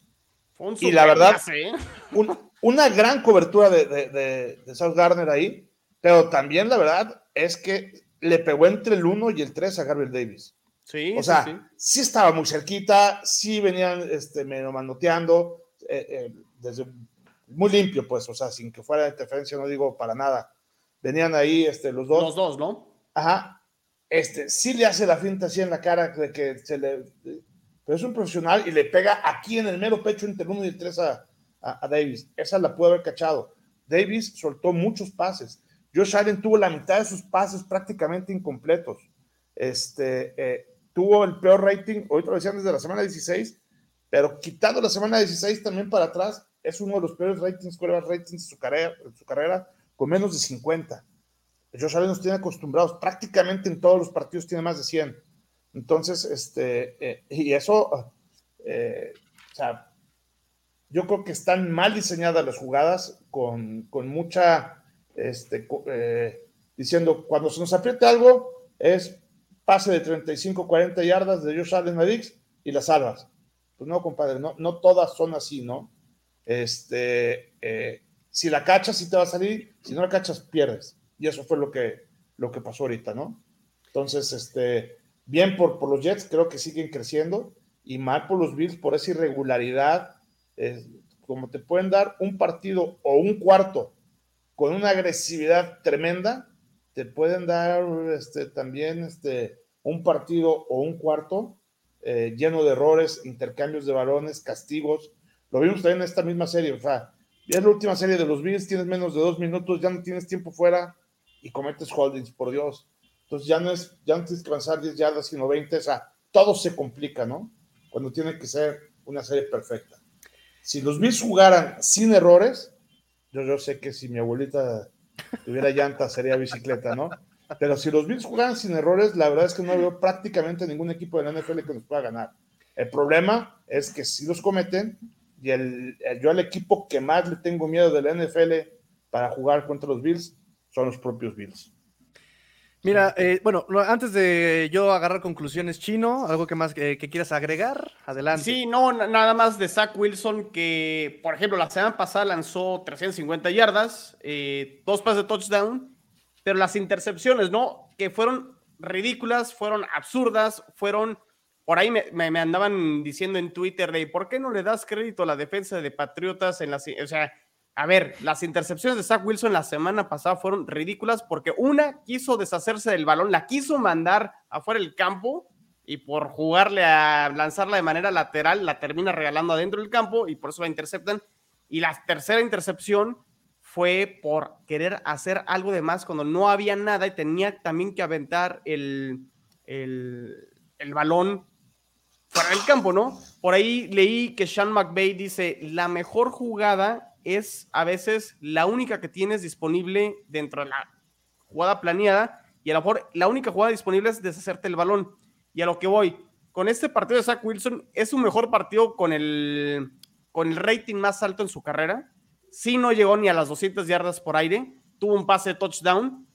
y la verdad, ¿eh? una gran cobertura de, de, de, South Garner ahí, pero también la verdad es que le pegó entre el 1 y el 3 a Gabriel Davis. Sí, o sea, sí, sí. estaba muy cerquita, sí venían este, medio manoteando, eh, eh, desde, muy limpio, pues, o sea, sin que fuera de interferencia, no digo para nada. Venían ahí este, los dos. Los dos, ¿no? Ajá. Este, sí le hace la finta así en la cara de que se le. Pero es un profesional y le pega aquí en el mero pecho entre el 1 y el 3 a, a, Davis. Esa la pudo haber cachado. Davis soltó muchos pases. Josh Allen tuvo la mitad de sus pases prácticamente incompletos. Este, eh, tuvo el peor rating, hoy lo decían desde la semana 16, pero quitando la semana 16 también para atrás, es uno de los peores ratings, ratings de su carrera, de su carrera con menos de 50. Josh Allen nos tiene acostumbrados, prácticamente en todos los partidos tiene más de 100. Entonces, este, eh, y eso, eh, o sea, yo creo que están mal diseñadas las jugadas, con, con mucha, este, eh, diciendo, cuando se nos apriete algo, es pase de 35, 40 yardas de Josh Allen a y las salvas. Pues no, compadre, no, no todas son así, ¿no? Este, si la cachas, sí te va a salir, si no la cachas, pierdes. Y eso fue lo que, lo que pasó ahorita, ¿no? Entonces, este, bien por, por los Jets, creo que siguen creciendo, y mal por los Bills por esa irregularidad, como te pueden dar un partido o un cuarto con una agresividad tremenda, te pueden dar este, también este, un partido o un cuarto eh, lleno de errores, intercambios de balones, castigos. Lo vimos también en esta misma serie, o es la última serie de los Bills, tienes menos de dos minutos, ya no tienes tiempo fuera y cometes holdings, por Dios. Entonces ya no es, ya no tienes que avanzar 10 yardas, sino 20, o sea, todo se complica, ¿no? Cuando tiene que ser una serie perfecta. Si los Bills jugaran sin errores, yo, yo sé que si mi abuelita tuviera llanta sería bicicleta, ¿no? Pero si los Bills jugaran sin errores, la verdad es que no veo prácticamente ningún equipo de la NFL que nos pueda ganar. El problema es que si los cometen, y el, yo al equipo que más le tengo miedo de la NFL para jugar contra los Bills son los propios Bills. Mira, eh, bueno, antes de yo agarrar conclusiones, Chino, ¿algo que más que, quieras agregar? Adelante. Sí, no, nada más de Zach Wilson, que por ejemplo la semana pasada lanzó 350 yardas, eh, dos pases de touchdown, pero las intercepciones, ¿no? Que fueron ridículas, fueron absurdas, fueron por ahí me, andaban diciendo en Twitter de ¿por qué no le das crédito a la defensa de Patriotas en las... O sea, a ver, las intercepciones de Zach Wilson la semana pasada fueron ridículas porque una quiso deshacerse del balón, la quiso mandar afuera del campo y por jugarle a lanzarla de manera lateral la termina regalando adentro del campo y por eso la interceptan. Y la tercera intercepción fue por querer hacer algo de más cuando no había nada y tenía también que aventar el, el, el balón fuera del campo, ¿no? Por ahí leí que Sean McVay dice, la mejor jugada es a veces la única que tienes disponible dentro de la jugada planeada y a lo mejor la única jugada disponible es deshacerte el balón. Y a lo que voy, con este partido de Zach Wilson es su mejor partido con el, con el rating más alto en su carrera. Sí no llegó ni a las 200 yardas por aire, tuvo un pase de touchdown,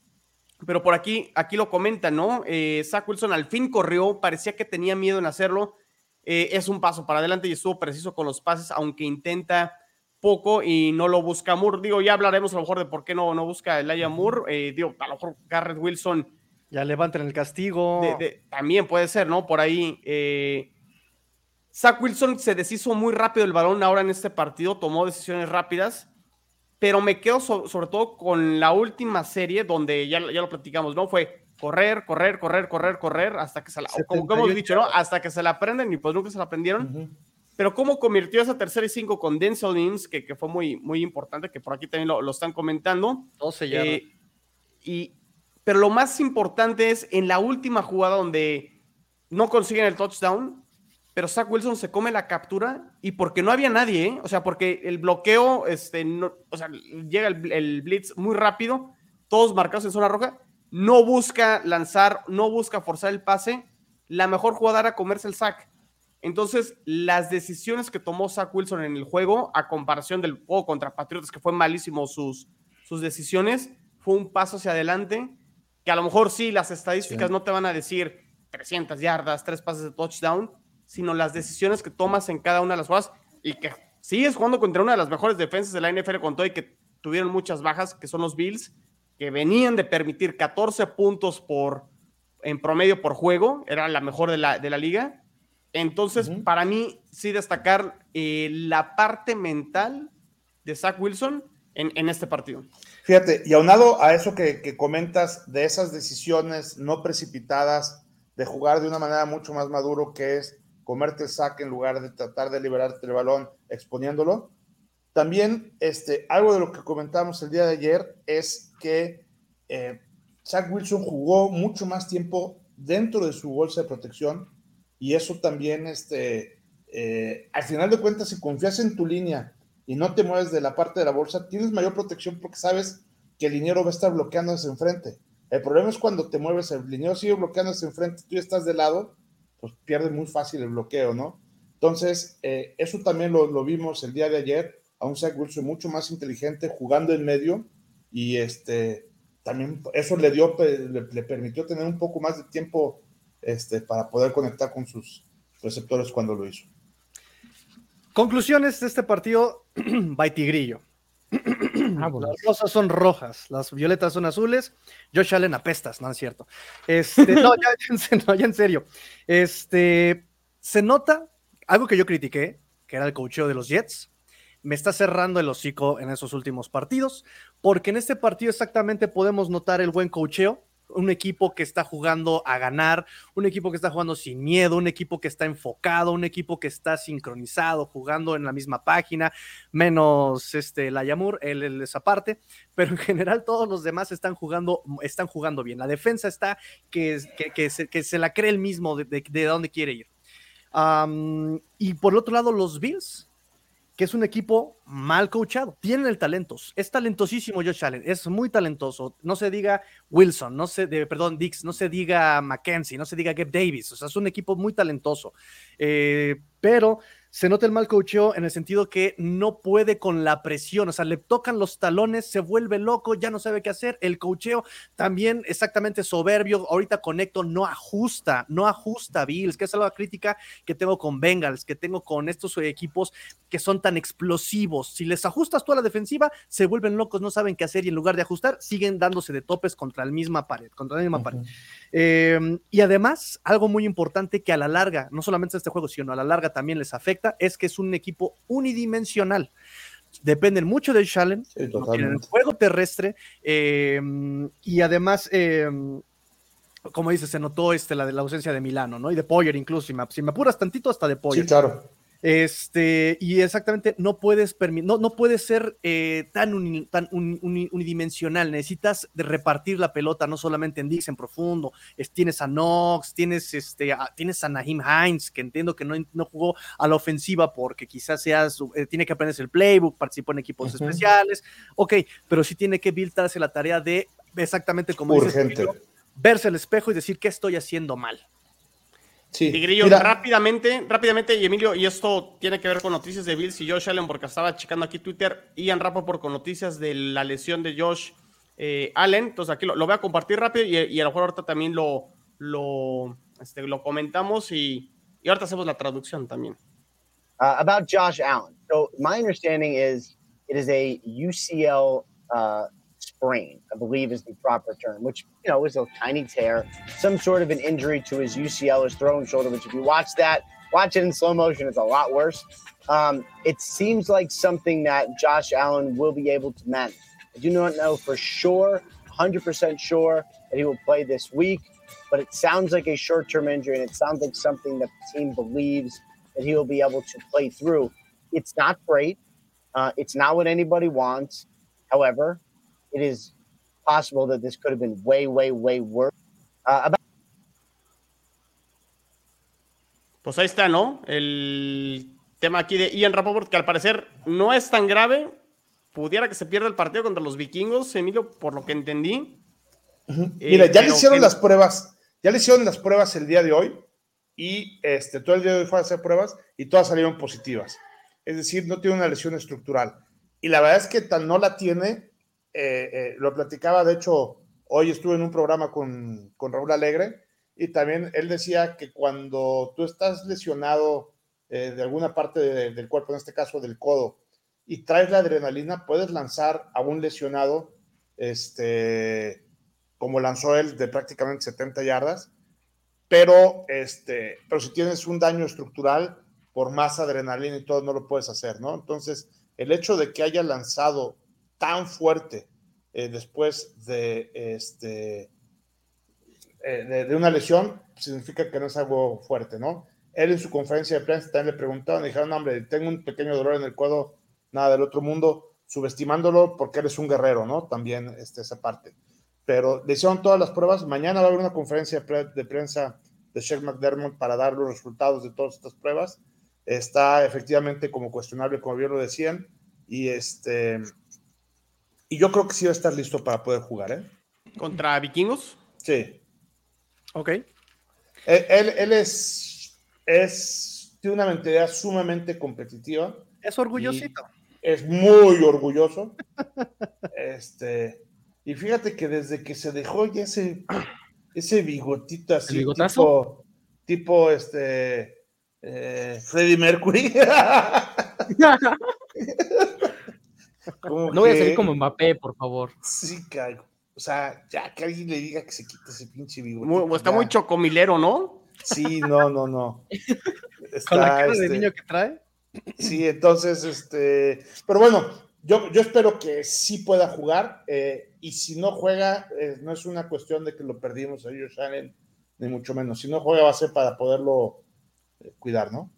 pero por aquí, aquí lo comenta, ¿no? Eh, Zach Wilson al fin corrió, parecía que tenía miedo en hacerlo, eh, es un paso para adelante y estuvo preciso con los pases, aunque intenta poco y no lo busca Moore. Digo, ya hablaremos a lo mejor de por qué no, no busca Elijah Moore. Eh, digo, a lo mejor Garrett Wilson. Ya levanten el castigo. también puede ser, ¿no? Por ahí. Eh, Zach Wilson se deshizo muy rápido el balón ahora en este partido, tomó decisiones rápidas, pero me quedo sobre todo con la última serie donde ya, ya lo platicamos, ¿no? Fue correr, correr, correr, correr, correr, hasta que se la, como, hemos dicho, ¿no? Hasta que se la aprenden y pues nunca se la aprendieron. Pero cómo convirtió esa tercera y cinco con Denzel Mims, que, que, fue muy, muy importante, que por aquí también lo, lo están comentando. 12 ya. Eh, y, pero lo más importante es en la última jugada donde no consiguen el touchdown, pero Zach Wilson se come la captura y porque no había nadie, ¿eh? o sea, porque el bloqueo, este, no, o sea, llega el, el blitz muy rápido, todos marcados en zona roja no busca lanzar, no busca forzar el pase, la mejor jugada era comerse el sack. Entonces, las decisiones que tomó Zach Wilson en el juego, a comparación del juego contra Patriotas, que fue malísimo sus, sus decisiones, fue un paso hacia adelante, que a lo mejor sí, las estadísticas no te van a decir 300 yardas, tres pases de touchdown, sino las decisiones que tomas en cada una de las jugadas y que sigues jugando contra una de las mejores defensas de la NFL con todo y que tuvieron muchas bajas, que son los Bills, que venían de permitir 14 puntos por, en promedio por juego, era la mejor de la, de la liga. Entonces, para mí, sí destacar eh, la parte mental de Zach Wilson en, en, este partido. Fíjate, y aunado a eso que, que, comentas de esas decisiones no precipitadas, de jugar de una manera mucho más maduro, que es comerte el saque en lugar de tratar de liberarte el balón exponiéndolo. También este, algo de lo que comentamos el día de ayer es que eh, Zach Wilson jugó mucho más tiempo dentro de su bolsa de protección y eso también, este, eh, al final de cuentas, si confías en tu línea y no te mueves de la parte de la bolsa, tienes mayor protección porque sabes que el liniero va a estar bloqueando hacia enfrente. El problema es cuando te mueves, el liniero sigue bloqueando hacia enfrente, tú estás de lado, pues pierdes muy fácil el bloqueo, ¿no? Entonces, eh, eso también lo, lo, vimos el día de ayer, a un Zach Wilson mucho más inteligente, jugando en medio, y este, también eso le dio, le, le, permitió tener un poco más de tiempo este, para poder conectar con sus receptores cuando lo hizo. Conclusiones de este partido, Baitigrillo. Ah, bueno. Las rosas son rojas, las violetas son azules. Josh Allen apestas, no es cierto. Este, no, ya, no, ya en serio. Este, se nota algo que yo critiqué, que era el cocheo de los Jets. Me está cerrando el hocico en esos últimos partidos, porque en este partido exactamente podemos notar el buen cocheo un equipo que está jugando a ganar, un equipo que está jugando sin miedo, un equipo que está enfocado, un equipo que está sincronizado, jugando en la misma página, menos este la Yamur, él, él esa parte, pero en general todos los demás están jugando, están jugando bien. La defensa está que, que, que, se, que se, la cree el mismo de, de, de dónde quiere ir. Y por otro lado, los Bills que es un equipo mal coachado. Tienen el talento. Es talentosísimo Josh Allen. Es muy talentoso. No se diga Wilson, no se, de, perdón, Dix, no se diga Mackenzie, no se diga Gabe Davis. O sea, es un equipo muy talentoso. Eh, pero se nota el mal coacheo en el sentido que no puede con la presión, o sea, le tocan los talones, se vuelve loco, ya no sabe qué hacer. El coacheo también exactamente soberbio. Ahorita conecto, no ajusta, no ajusta Bills, que es la crítica que tengo con Bengals, que tengo con estos equipos que son tan explosivos. Si les ajustas tú a la defensiva, se vuelven locos, no saben qué hacer y en lugar de ajustar, siguen dándose de topes contra la misma pared, contra la misma uh -huh. pared. Eh, y además, algo muy importante que a la larga, no solamente este juego, sino a la larga también les afecta es que es un equipo unidimensional. Dependen mucho del Shallen, sí, no tienen juego terrestre eh, y además, eh, como dices, se notó este, la, la, ausencia de Milano, ¿no? Y de Poyer incluso, si me, si me apuras tantito, hasta de Poyer. Sí, claro. Este, y exactamente, no puedes no, no puedes ser eh, tan, uni, tan un, un, unidimensional, necesitas de repartir la pelota, no solamente en Dix, en profundo, es, tienes a Knox, tienes, este, a, tienes a Naheem Hines, que entiendo que no, no jugó a la ofensiva porque quizás seas, eh, tiene que aprenderse el playbook, participó en equipos uh -huh. especiales, ok, pero sí tiene que Bill darse la tarea de, exactamente como Urgente. dices, verse al espejo y decir qué estoy haciendo mal. Sí. Y Grillo, Mira. rápidamente, rápidamente, y Emilio, y esto tiene que ver con noticias de Bills y Josh Allen, porque estaba checando aquí Twitter, Ian Rappaport con noticias de la lesión de Josh eh, Allen, entonces aquí lo, lo, voy a compartir rápido y, y, a lo mejor ahorita también lo, lo, este, lo comentamos y, y, ahorita hacemos la traducción también. Uh, about Josh Allen, so my understanding is it is a UCL uh, sprain, I believe is the proper term, which, you know, is a tiny tear, some sort of an injury to his UCL, his throwing shoulder, which if you watch that, watch it in slow motion, it's a lot worse. Um, it seems like something that Josh Allen will be able to manage. I do not know for sure, 100% sure that he will play this week, but it sounds like a short term injury and it sounds like something that the team believes that he will be able to play through. It's not great. Uh, it's not what anybody wants. However, it is possible that this could have been way, way, way worse. Uh, about pues ahí está, ¿no? El tema aquí de Ian Rapoport, que al parecer no es tan grave. Pudiera que se pierda el partido contra los vikingos, Emilio, por lo que entendí. Uh -huh. eh, Mira, ya le hicieron que... las pruebas, ya le hicieron las pruebas el día de hoy y este, todo el día de hoy fue a hacer pruebas y todas salieron positivas. Es decir, no tiene una lesión estructural. Y la verdad es que tan no la tiene eh, eh, lo platicaba, de hecho, hoy estuve en un programa con, con Raúl Alegre y también él decía que cuando tú estás lesionado eh, de alguna parte de, del cuerpo, en este caso del codo, y traes la adrenalina, puedes lanzar a un lesionado este, como lanzó él de prácticamente 70 yardas, pero, este, pero si tienes un daño estructural, por más adrenalina y todo, no lo puedes hacer, ¿no? Entonces, el hecho de que haya lanzado tan fuerte eh, después de, este, eh, de, una lesión, significa que no es algo fuerte, ¿no? Él en su conferencia de prensa también le preguntaron, dijeron, hombre, tengo un pequeño dolor en el codo, nada del otro mundo, subestimándolo porque eres un guerrero, ¿no? También este, esa parte. Pero le hicieron todas las pruebas. Mañana va a haber una conferencia de prensa de Sheikh McDermott para dar los resultados de todas estas pruebas. Está efectivamente como cuestionable, como bien lo decían. Y este y yo creo que sí va a estar listo para poder jugar, ¿eh? ¿Contra vikingos? Sí. Ok. Él, él, es, es, tiene una mentalidad sumamente competitiva. Es orgullosito. Es muy orgulloso. este, y fíjate que desde que se dejó ya ese, ese bigotito así, tipo, tipo este, eh, Freddie Mercury. no voy a salir como Mbappé, por favor. Sí, caigo. O sea, ya que alguien le diga que se quite ese pinche bigote. está muy chocomilero, ¿no? Sí, no, no, no. Con la cara de este niño que trae. Sí, entonces, este. Pero bueno, yo, yo espero que sí pueda jugar. Eh, y si no juega, eh, no es una cuestión de que lo perdimos a Josh Allen, ni mucho menos. Si no juega, va a ser para poderlo eh, cuidar, ¿no?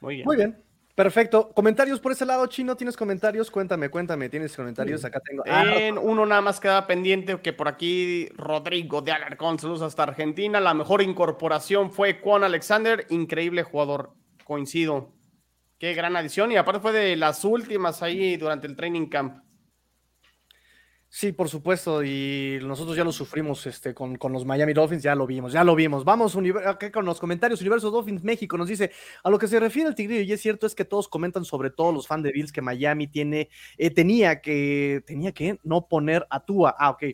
Muy bien. Muy bien. Perfecto. ¿Comentarios por ese lado, Chino? ¿Tienes comentarios? Cuéntame, cuéntame. ¿Tienes comentarios? Acá tengo. Ah, en uno nada más queda pendiente, que por aquí Rodrigo de Alarcón, saludos hasta Argentina. La mejor incorporación fue Juan Alexander, increíble jugador. Coincido. Qué gran adición. Y aparte fue de las últimas ahí durante el training camp. Sí, por supuesto, y nosotros ya lo sufrimos este, con, los Miami Dolphins, ya lo vimos, ya lo vimos. Vamos acá con los comentarios. Universo Dolphins México nos dice, a lo que se refiere al Tigrillo, y es cierto, es que todos comentan sobre todo los fans de Bills que Miami tiene, eh, tenía que, tenía que no poner a Tua. Ah, ok,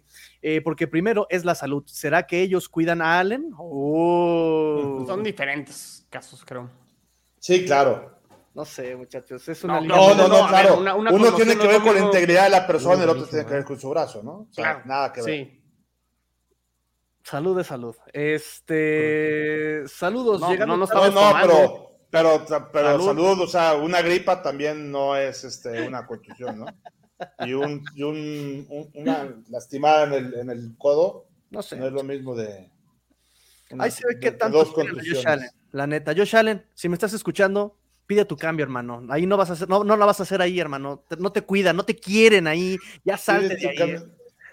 eh, porque primero es la salud. ¿Será que ellos cuidan a Allen? Oh. Son diferentes casos, creo. Sí, claro. No sé, muchachos, es una no, no, no, claro. Uno tiene que ver con la integridad de la persona, y el otro tiene que ver con su brazo, ¿no? O sea, nada que ver. Sí. Salud de salud. Este, saludos. No, no, no, pero, pero, pero saludos, o sea, una gripa también no es este, una contusión, ¿no? Y, un, y un, una lastimada en el, en el codo no, sé. no es lo mismo de. Ahí se ve que tanto Josh Allen, la neta. Josh Allen, si me estás escuchando, pide tu cambio, hermano. Ahí no vas a hacer, no, no la vas a hacer ahí, hermano. No te cuidan, no te quieren ahí. Ya salte de ahí. Eh.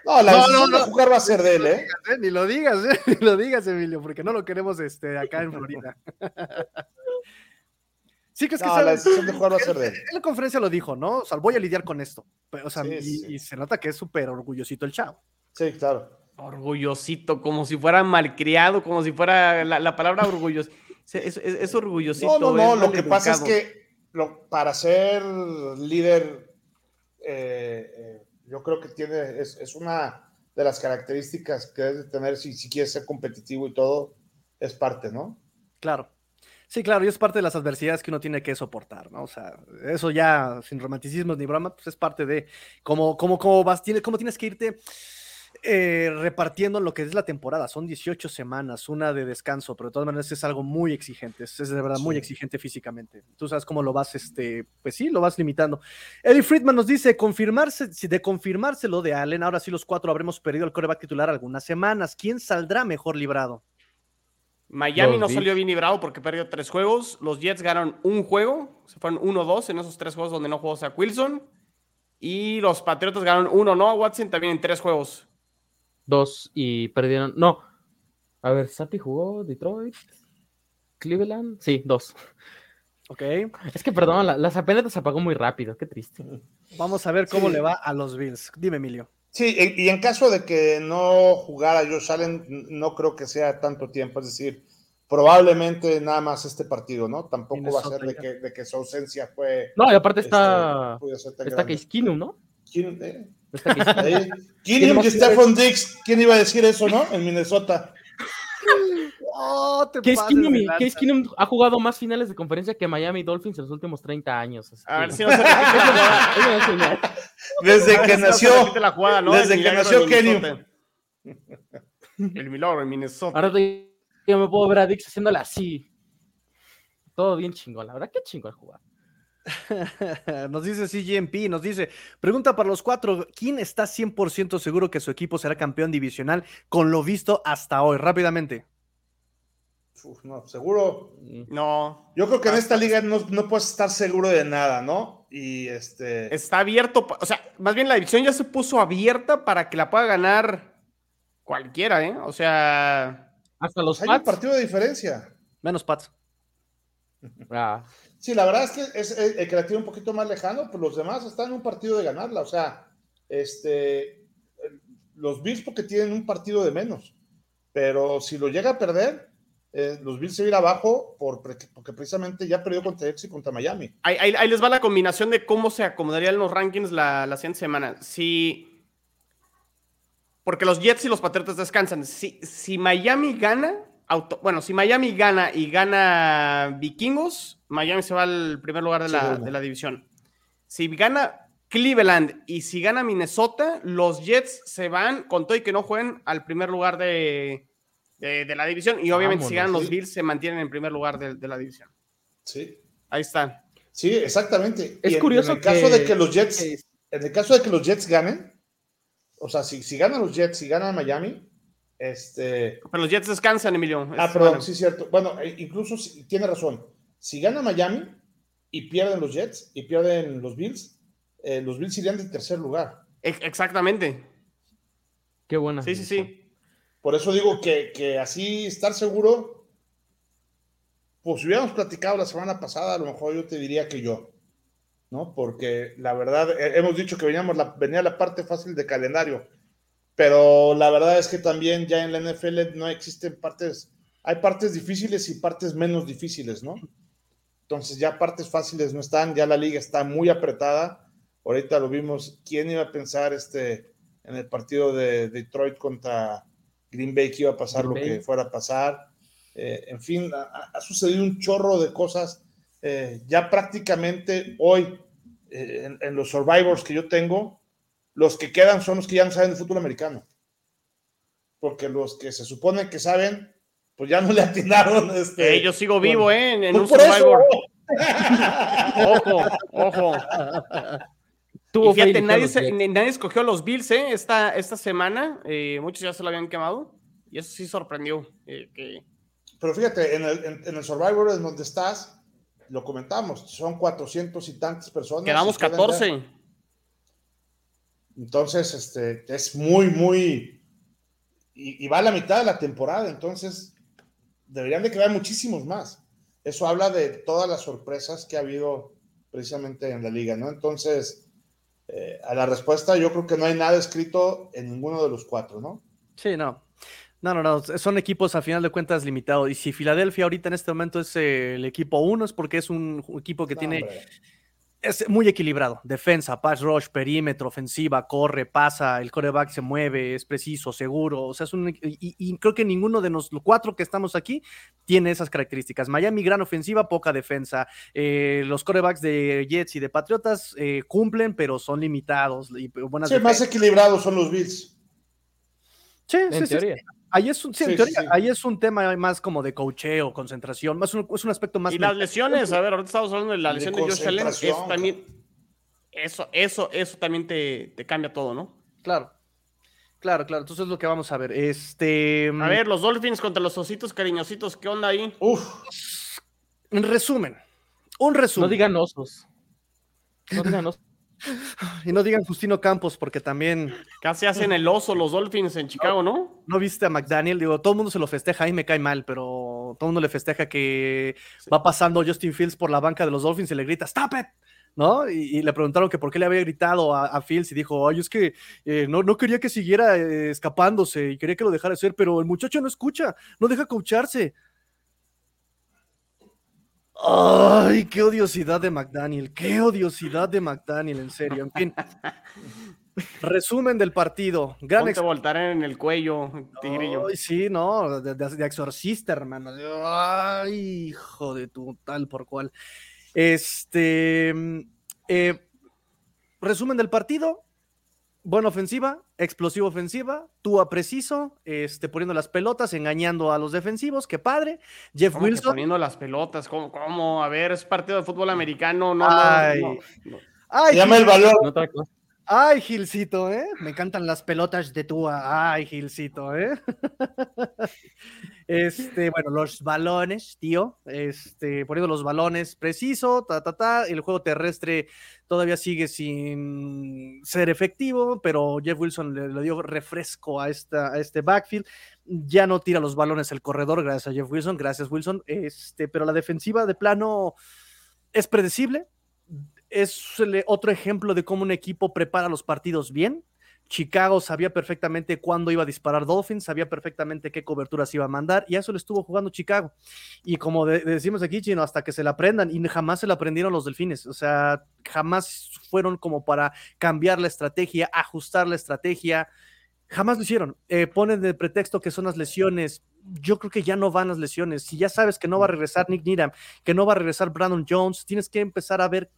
No, la no, no, jugar va a ser de él, ¿eh? Ni lo digas, ¿eh? Ni lo digas, Emilio, porque no lo queremos este, acá en Florida. sí, que es que no, la decisión de jugar va a ser de él. En la conferencia lo dijo, ¿no? O sea, voy a lidiar con esto. O sea, y, se nota que es súper orgullosito el chavo. Sí, claro. Orgullosito, como si fuera malcriado, como si fuera la, la palabra orgulloso. Es, orgullosito. No, no, no, lo que pasa es que para ser líder, eh, eh, yo creo que tiene, es, una de las características que debes tener si, si quieres ser competitivo y todo, es parte, ¿no? Claro. Sí, claro, y es parte de las adversidades que uno tiene que soportar, ¿no? O sea, eso ya sin romanticismos ni broma, pues es parte de cómo, cómo, cómo vas, cómo tienes que irte eh, repartiendo lo que es la temporada. Son 18 semanas, una de descanso, pero de todas maneras es algo muy exigente, es, de verdad muy exigente físicamente. Tú sabes cómo lo vas, este, pues sí, lo vas limitando. Eddie Friedman nos dice, confirmarse, de confirmarse lo de Allen, ahora sí los cuatro habremos perdido el coreback titular algunas semanas. ¿Quién saldrá mejor librado? Miami no salió bien librado porque perdió tres juegos. Los Jets ganaron un juego, se fueron 1-2 en esos tres juegos donde no jugó Zach Wilson. Y los Patriotas ganaron uno, ¿no? Watson también en tres juegos dos y perdieron. No. A ver, Sapi jugó Detroit, Cleveland. Sí, dos. Ok. Es que, perdón, la, la se apagó muy rápido. Qué triste. Vamos a ver cómo le va a los Bills. Dime, Emilio. Sí, y en caso de que no jugara Josh Allen, no creo que sea tanto tiempo. Es decir, probablemente nada más este partido, ¿no? Tampoco va a ser de que, de que, su ausencia fue. No, y aparte está. Este, está Case Keenum, ¿no? Eh. ¿Quién iba a decir eso, no? En Minnesota. Oh, te Case Keenum. Case Keenum ha jugado más finales de conferencia que Miami Dolphins en los últimos 30 años. A ver si no se. Desde que nació, repite la jugada, ¿no? desde que nació. Minnesota. El milagro en Minnesota. Ahora te- yo me puedo ver a Dix haciéndole así. Todo bien chingón, la verdad, qué chingón jugar. Nos dice CGMP, nos dice, pregunta para los cuatro, ¿quién está 100% seguro que su equipo será campeón divisional con lo visto hasta hoy? Rápidamente. Uf, no, seguro. No. Yo creo que en esta liga no, no puedes estar seguro de nada, ¿no? Y este. Está abierto. O sea, más bien la división ya se puso abierta para que la pueda ganar cualquiera, ¿eh? O sea. Hasta los hay un partido de diferencia. Menos Pats. Ah, Sí, la verdad es que es el, el que la tiene un poquito más lejano, pues los demás están en un partido de ganarla. O sea, este, los Bills porque tienen un partido de menos. Pero si lo llega a perder, eh, los Bills se van a ir abajo por, porque precisamente ya perdió contra Jets y contra Miami. Ahí, ahí- ahí les va la combinación de cómo se acomodarían los rankings la, la siguiente semana. Si. Porque los Jets y los Patriotas descansan. Si, si Miami gana. Auto- bueno, si Miami gana y gana Vikingos, Miami se va al primer lugar de la, de la división. Si gana Cleveland y si gana Minnesota, los Jets se van con todo y que no jueguen al primer lugar de, de- de la división. Y obviamente si ganan los. Bills, se mantienen en primer lugar de, de la división. Sí. Ahí está. Sí, exactamente. Es Y curioso en el caso que- de que los Jets, que- en el caso de que los Jets ganen, o sea, si, si ganan los Jets, si ganan Miami, este, Pero los Jets descansan, Emilio. ah, perdón, bueno. sí es cierto. Bueno, eh, incluso tiene razón. Si gana Miami y pierden los Jets y pierden los Bills, eh, los Bills irían de tercer lugar. Ex- Exactamente. qué buena. Sí, sí, sí. Por eso digo que, que así estar seguro, pues si hubiéramos platicado la semana pasada, a lo mejor yo te diría que yo, ¿no? Porque la verdad, eh, hemos dicho que veníamos la, venía la parte fácil de calendario, pero la verdad es que también ya en la NFL no existen partes, hay partes difíciles y partes menos difíciles, ¿no? Entonces ya partes fáciles no están, ya la liga está muy apretada. Ahorita lo vimos, ¿quién iba a pensar este en el partido de Detroit contra Green Bay que iba a pasar Green lo Bay. que fuera a pasar? Eh, en fin, ha, ha sucedido un chorro de cosas. Eh, ya prácticamente hoy, eh, en, en los survivors que yo tengo, los que quedan son los que ya no saben de fútbol americano. Porque los que se supone que saben, pues ya no le atinaron. Este, Eh, yo sigo vivo, ¿eh? En, en Pues un. Survivor. Ojo, ojo. Tuvo Y fíjate, nadie, se- nadie escogió los Bills, ¿eh? Esta, esta semana. Eh, muchos ya se lo habían quemado. Y eso sí sorprendió. eh, que... Pero fíjate, en el, en, en el Survivor en donde estás, lo comentamos, son 400 y tantas personas. Quedamos y pueden ver. 14. Entonces, este, es muy, muy. Y, y va a la mitad de la temporada, entonces deberían de quedar muchísimos más. Eso habla de todas las sorpresas que ha habido precisamente en la liga, ¿no? Entonces, eh, a la respuesta, yo creo que no hay nada escrito en ninguno de los cuatro, ¿no? Sí, no. No, no, no. Son equipos a final de cuentas limitados. Y si Filadelfia ahorita en este momento es eh, el equipo uno, es porque es un equipo que No, tiene. hombre. Es muy equilibrado. Defensa, pass rush, perímetro, ofensiva, corre, pasa, el coreback se mueve, es preciso, seguro. O sea, es un. Y, y creo que ninguno de los cuatro que estamos aquí tiene esas características. Miami, gran ofensiva, poca defensa. Eh, los corebacks de Jets y de Patriotas eh, cumplen, pero son limitados. Y buenas Sí, más equilibrados son los Bills. Sí, En sí, sí. Ahí es un, sí, en Sí, teoría, sí. ahí es un tema más como de coacheo, concentración, más un, es un aspecto más Y las lesiones, a ver, ahorita estamos hablando de la De lesión de Josh Allen. Eso también. Eso, eso, eso también te, te cambia todo, ¿no? Claro, claro, claro. Entonces es lo que vamos a ver. Este, A ver, los Dolphins contra los ositos cariñositos, ¿qué onda ahí? Uf, en resumen, un No resumen. digan osos. No digan osos. Y no digan Justino Campos, porque también Casi hacen el oso los Dolphins en Chicago, ¿no? no viste a McDaniel. Digo, todo el mundo se lo festeja y me cae mal, pero todo el mundo le festeja que va pasando Justin Fields por la banca de los Dolphins y le grita, ¡Stop it! ¿No? Y, y le preguntaron que por qué le había gritado a, a Fields y dijo, ay, es que eh, no, no quería que siguiera eh, escapándose y quería que lo dejara hacer, pero el muchacho no escucha, no deja coacharse. Ay, qué odiosidad de McDaniel, qué odiosidad de McDaniel, en serio, en fin. Resumen del partido. Gran Ponte voltar en el cuello, tigrillo. Ay, sí, no, de, de- de exorcista, hermano. Ay, hijo de tu tal por cual. Este, mm, eh, resumen del partido. Buena ofensiva, explosiva ofensiva, Tua preciso, este, poniendo las pelotas, engañando a los defensivos, qué padre. Jeff ¿Cómo que Wilson. poniendo las pelotas, ¿cómo, cómo? A ver, es partido de fútbol americano, no, no, Ay. no, no. Ay, llama Gil- el valor. No ay, Gilcito, ¿eh? Me encantan las pelotas de Tua. Ay, Gilcito, ¿eh? Este, bueno, los balones, tío, este, poniendo los balones preciso, ta, ta, ta, el juego terrestre todavía sigue sin ser efectivo, pero Jeff Wilson le, dio refresco a, este backfield, ya no tira los balones el corredor, gracias a Jeff Wilson, gracias Wilson, este, pero la defensiva de plano es predecible, es otro ejemplo de cómo un equipo prepara los partidos bien, Chicago sabía perfectamente cuándo iba a disparar Dolphins, sabía perfectamente qué coberturas iba a mandar, y a eso le estuvo jugando Chicago. Y como de- decimos aquí, Chino, hasta que se la aprendan, y jamás se la aprendieron los delfines, o sea, jamás fueron como para cambiar la estrategia, ajustar la estrategia, jamás lo hicieron. Eh, ponen de pretexto que son las lesiones. Yo creo que ya no van las lesiones. Si ya sabes que no va a regresar Nick Needham, que no va a regresar Brandon Jones, tienes que empezar a ver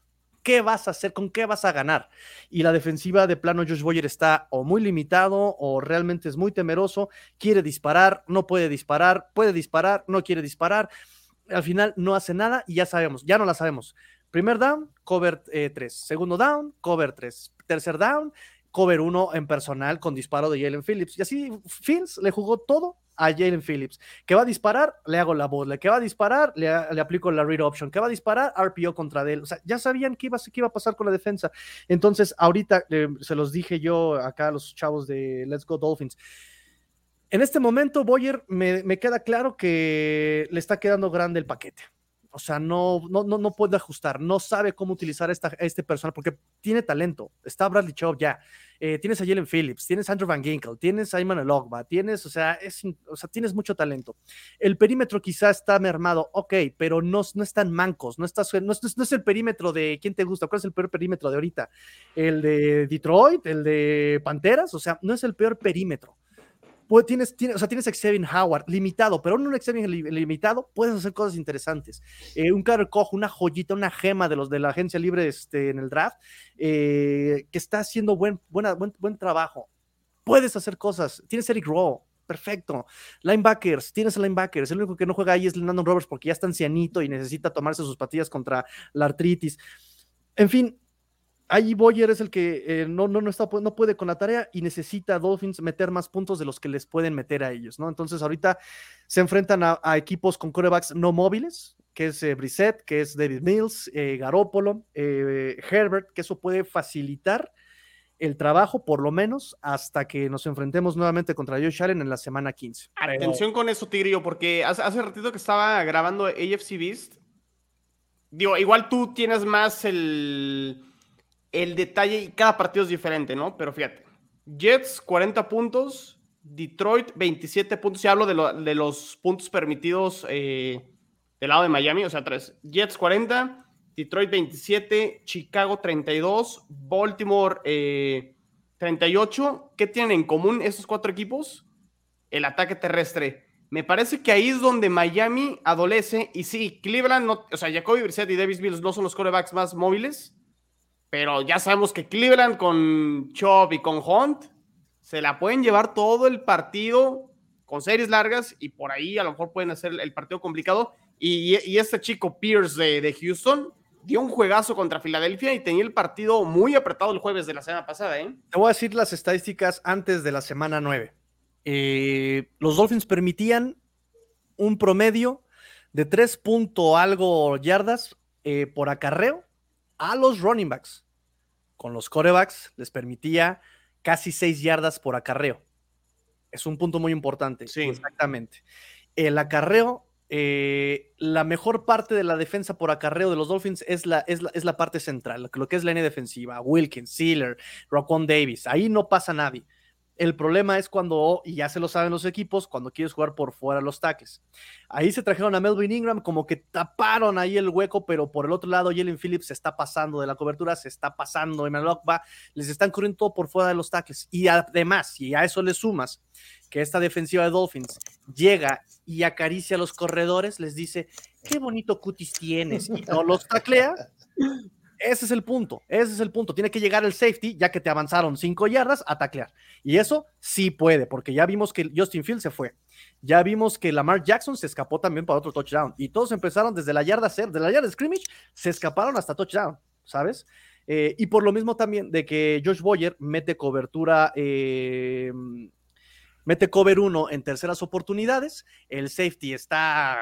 qué vas a hacer, con qué vas a ganar. Y la defensiva de plano Josh Boyer está o muy limitado o realmente es muy temeroso, quiere disparar, no puede disparar, puede disparar, no quiere disparar, al final no hace nada y ya sabemos, ya no la sabemos. Primer down, cover 3, segundo down, cover 3, tercer down, cover 1 en personal con disparo de Jalen Phillips y así Fields le jugó todo a Jalen Phillips. Que va a disparar, le hago la bola. Que va a disparar, le, aplico la read option. Que va a disparar, RPO contra él. O sea, ya sabían qué iba, iba a pasar con la defensa. Entonces, ahorita eh, se los dije yo acá a los chavos de Let's Go Dolphins. En este momento, Boyer me, me queda claro que le está quedando grande el paquete. O sea, no, no, no, no puede ajustar, no sabe cómo utilizar esta, este personal porque tiene talento. Está Bradley Chubb ya, eh, tienes a Jalen Phillips, tienes a Andrew Van Ginkel, tienes a Ayman Elogba, tienes, o sea, es, o sea, tienes mucho talento. El perímetro quizá está mermado, ok, pero no, no están mancos, no, está, no, no es el perímetro de quién te gusta, cuál es el peor perímetro de ahorita, el de Detroit, el de Panteras, o sea, no es el peor perímetro tienes, o sea, tienes a Xavier Howard limitado, pero un Xavier li limitado puedes hacer cosas interesantes. Eh, un Carter Koch, una joyita, una gema de los de la agencia libre este, en el draft, eh, que está haciendo buen, buena, buen, buen trabajo. Puedes hacer cosas. Tienes Eric Rowe, perfecto. Linebackers, tienes linebackers. El único que no juega ahí es Landon Roberts porque ya está ancianito y necesita tomarse sus patillas contra la artritis. En fin, ahí Boyer es el que eh, no, no, no, está, no puede con la tarea y necesita a Dolphins meter más puntos de los que les pueden meter a ellos, ¿no? Entonces ahorita se enfrentan a, a equipos con corebacks no móviles, que es eh, Brissett, que es David Mills, eh, Garópolo, Herbert, que eso puede facilitar el trabajo, por lo menos, hasta que nos enfrentemos nuevamente contra Josh Allen en la semana 15. Atención con eso, Tigrillo, porque hace, hace ratito que estaba grabando AFC Beast, digo, igual tú tienes más el el detalle y cada partido es diferente, ¿no? Pero fíjate, Jets 40 puntos, Detroit 27 puntos, ya hablo de, lo, de los puntos permitidos eh, del lado de Miami, o sea, tres, Jets 40, Detroit 27, Chicago 32, Baltimore eh, 38. ¿Qué tienen en común estos cuatro equipos? El ataque terrestre. Me parece que ahí es donde Miami adolece y sí, Cleveland, o sea, Jacoby Brissett y Davis Mills no son los corebacks más móviles, pero ya sabemos que Cleveland con Chubb y con Hunt se la pueden llevar todo el partido con series largas y por ahí a lo mejor pueden hacer el partido complicado. Y, este chico Pierce de, de, Houston dio un juegazo contra Filadelfia y tenía el partido muy apretado el jueves de la semana pasada. ¿eh? Te voy a decir las estadísticas antes de la semana 9. Eh, los Dolphins permitían un promedio de 3 punto algo yardas eh, por acarreo a los running backs. Con los corebacks les permitía casi 6 yardas por acarreo. Es un punto muy importante. Sí. Exactamente. El acarreo, eh, la mejor parte de la defensa por acarreo de los Dolphins es la, es la, es la parte central, lo que es la línea defensiva. Wilkins, Sealer, Raquan Davis. Ahí no pasa nadie. El problema es cuando, y ya se lo saben los equipos, cuando quieres jugar por fuera los tackles. Ahí se trajeron a Melvin Ingram, como que taparon ahí el hueco, pero por el otro lado, Jalen Phillips se está pasando de la cobertura, se está pasando, Emmanuel va, les están corriendo todo por fuera de los tackles. Y además, si a eso le sumas que esta defensiva de Dolphins llega y acaricia a los corredores, les dice, qué bonito cutis tienes, y no los taclea, ese es el punto, ese es el punto. Tiene que llegar el safety, ya que te avanzaron cinco yardas, a taclear. Y eso sí puede, porque ya vimos que Justin Field se fue. Ya vimos que Lamar Jackson se escapó también para otro touchdown. Y todos empezaron desde la yarda cero, de la yarda de scrimmage, se escaparon hasta touchdown, ¿sabes? Eh, y por lo mismo también de que Josh Boyer mete cobertura, eh, mete cover uno en terceras oportunidades. El safety está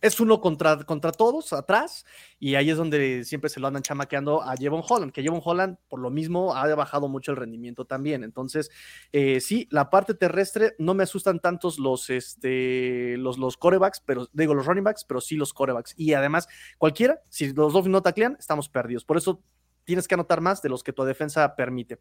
es uno contra, contra todos atrás y ahí es donde siempre se lo andan chamaqueando a Jevon Holland, que Jevon Holland por lo mismo ha bajado mucho el rendimiento también. Entonces, eh, sí, la parte terrestre no me asustan tantos los, este, los, los corebacks, pero digo los running backs, pero sí los corebacks. Y además, cualquiera, si los dos no taclean, estamos perdidos. Por eso tienes que anotar más de los que tu defensa permite.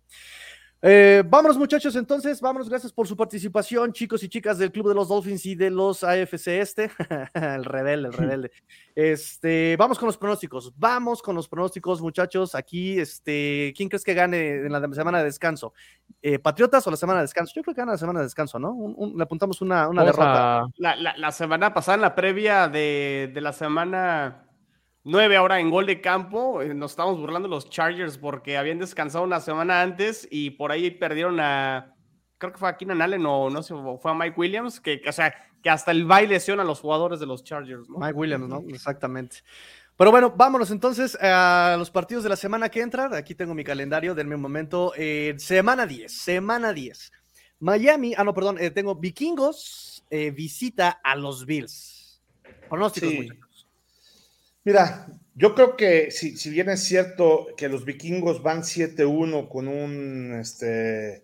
Eh, vámonos muchachos, entonces, vámonos, gracias por su participación, chicos y chicas del Club de los Dolphins y de los AFC Este, el rebelde, el rebelde. Este, vamos con los pronósticos, vamos con los pronósticos muchachos, aquí, este, ¿quién crees que gane en la semana de descanso? Eh, ¿Patriotas o la semana de descanso? Yo creo que gana la semana de descanso, ¿no? le apuntamos una, una derrota. La, semana pasada, en la previa de, de la semana 9 ahora en gol de campo. Eh, nos estamos burlando los Chargers porque habían descansado una semana antes y por ahí perdieron a. Creo que fue a Keenan Allen o no sé, fue a Mike Williams, que, o sea, que hasta el baile lesiona a los jugadores de los Chargers, Mike Williams, ¿no? Exactamente. Pero bueno, vámonos entonces a los partidos de la semana que entra. Aquí tengo mi calendario, del mismo momento. Eh, semana 10, semana 10. Miami, ah, no, perdón, eh, tengo Vikingos, visita a los Bills. Pronósticos, sí. Mira, yo creo que si, bien es cierto que los vikingos van 7-1 con un, este,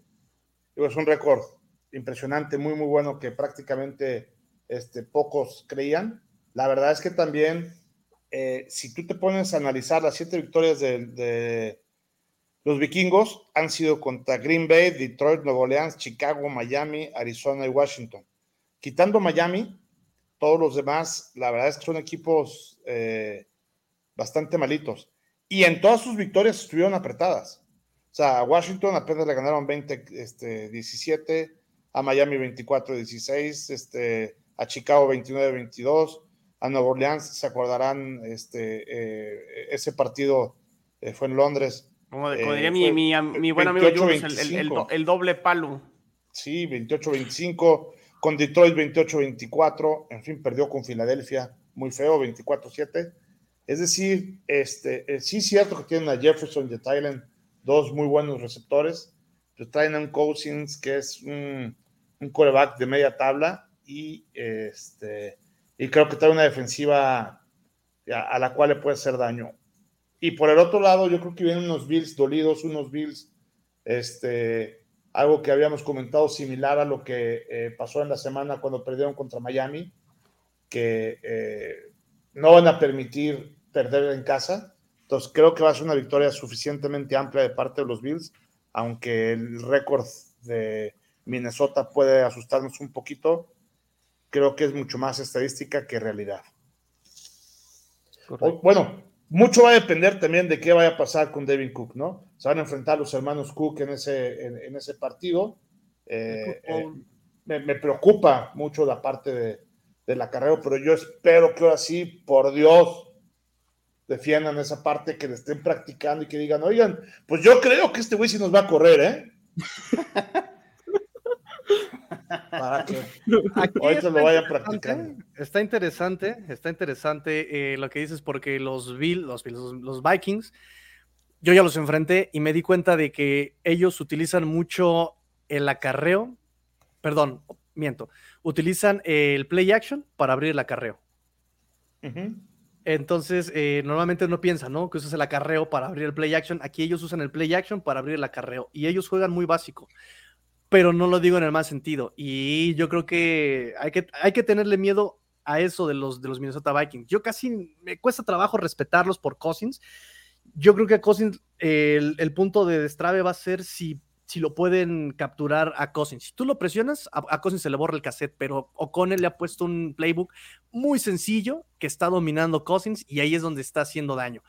es un récord impresionante, muy, muy bueno que prácticamente este, pocos creían, la verdad es que también, eh, si tú te pones a analizar las siete victorias de, de, los vikingos, han sido contra Green Bay, Detroit, Nueva Orleans, Chicago, Miami, Arizona y Washington. Quitando Miami, todos los demás, la verdad es que son equipos eh, bastante malitos. Y en todas sus victorias estuvieron apretadas. O sea, a Washington apenas le ganaron 20, este, 17, a Miami 24, 16, este, a Chicago 29, 22, a Nueva Orleans, se acordarán, este, eh, ese partido eh, fue en Londres. Como, diría mi, mi, buen amigo el, el, doble palo. Sí, 28-25 con Detroit 28-24, en fin, perdió con Filadelfia, muy feo, 24-7. Es decir, este, eh, sí es cierto que tienen a Jefferson y a Thailand, dos muy buenos receptores, pero traen a un Cousins que es un, un coreback de media tabla y, este, y creo que trae una defensiva a, a, la cual le puede hacer daño. Y por el otro lado, yo creo que vienen unos Bills dolidos, unos Bills este, algo que habíamos comentado similar a lo que eh, pasó en la semana cuando perdieron contra Miami, que eh, no van a permitir perder en casa. Entonces creo que va a ser una victoria suficientemente amplia de parte de los Bills, aunque el récord de Minnesota puede asustarnos un poquito, creo que es mucho más estadística que realidad. bueno, mucho va a depender también de qué vaya a pasar con Devin Cook, ¿no? Se van a enfrentar los hermanos Cook en ese, en, ese partido. Eh, eh, me, preocupa mucho la parte de, de la carrera, pero yo espero que ahora sí, por Dios, defiendan esa parte, que le estén practicando y que digan, oigan, pues yo creo que este güey sí nos va a correr, ¿eh? Para que hoy se lo vaya practicando. Está interesante, está interesante eh, lo que dices, porque los, Bill, los, los, Vikings, yo ya los enfrenté y me di cuenta de que ellos utilizan mucho el acarreo, perdón, miento, utilizan el play action para abrir el acarreo. Entonces, eh, normalmente uno piensa, ¿no? Que usas el acarreo para abrir el play action. Aquí ellos usan el play action para abrir el acarreo y ellos juegan muy básico pero no lo digo en el más sentido. Y yo creo que hay que, hay que tenerle miedo a eso de los, de los Minnesota Vikings. Yo casi me cuesta trabajo respetarlos por Cousins. Yo creo que a Cousins el, punto de destrave va a ser si, si lo pueden capturar a Cousins. Si tú lo presionas, a, a Cousins se le borra el cassette, pero O'Connell le ha puesto un playbook muy sencillo que está dominando Cousins y ahí es donde está haciendo daño.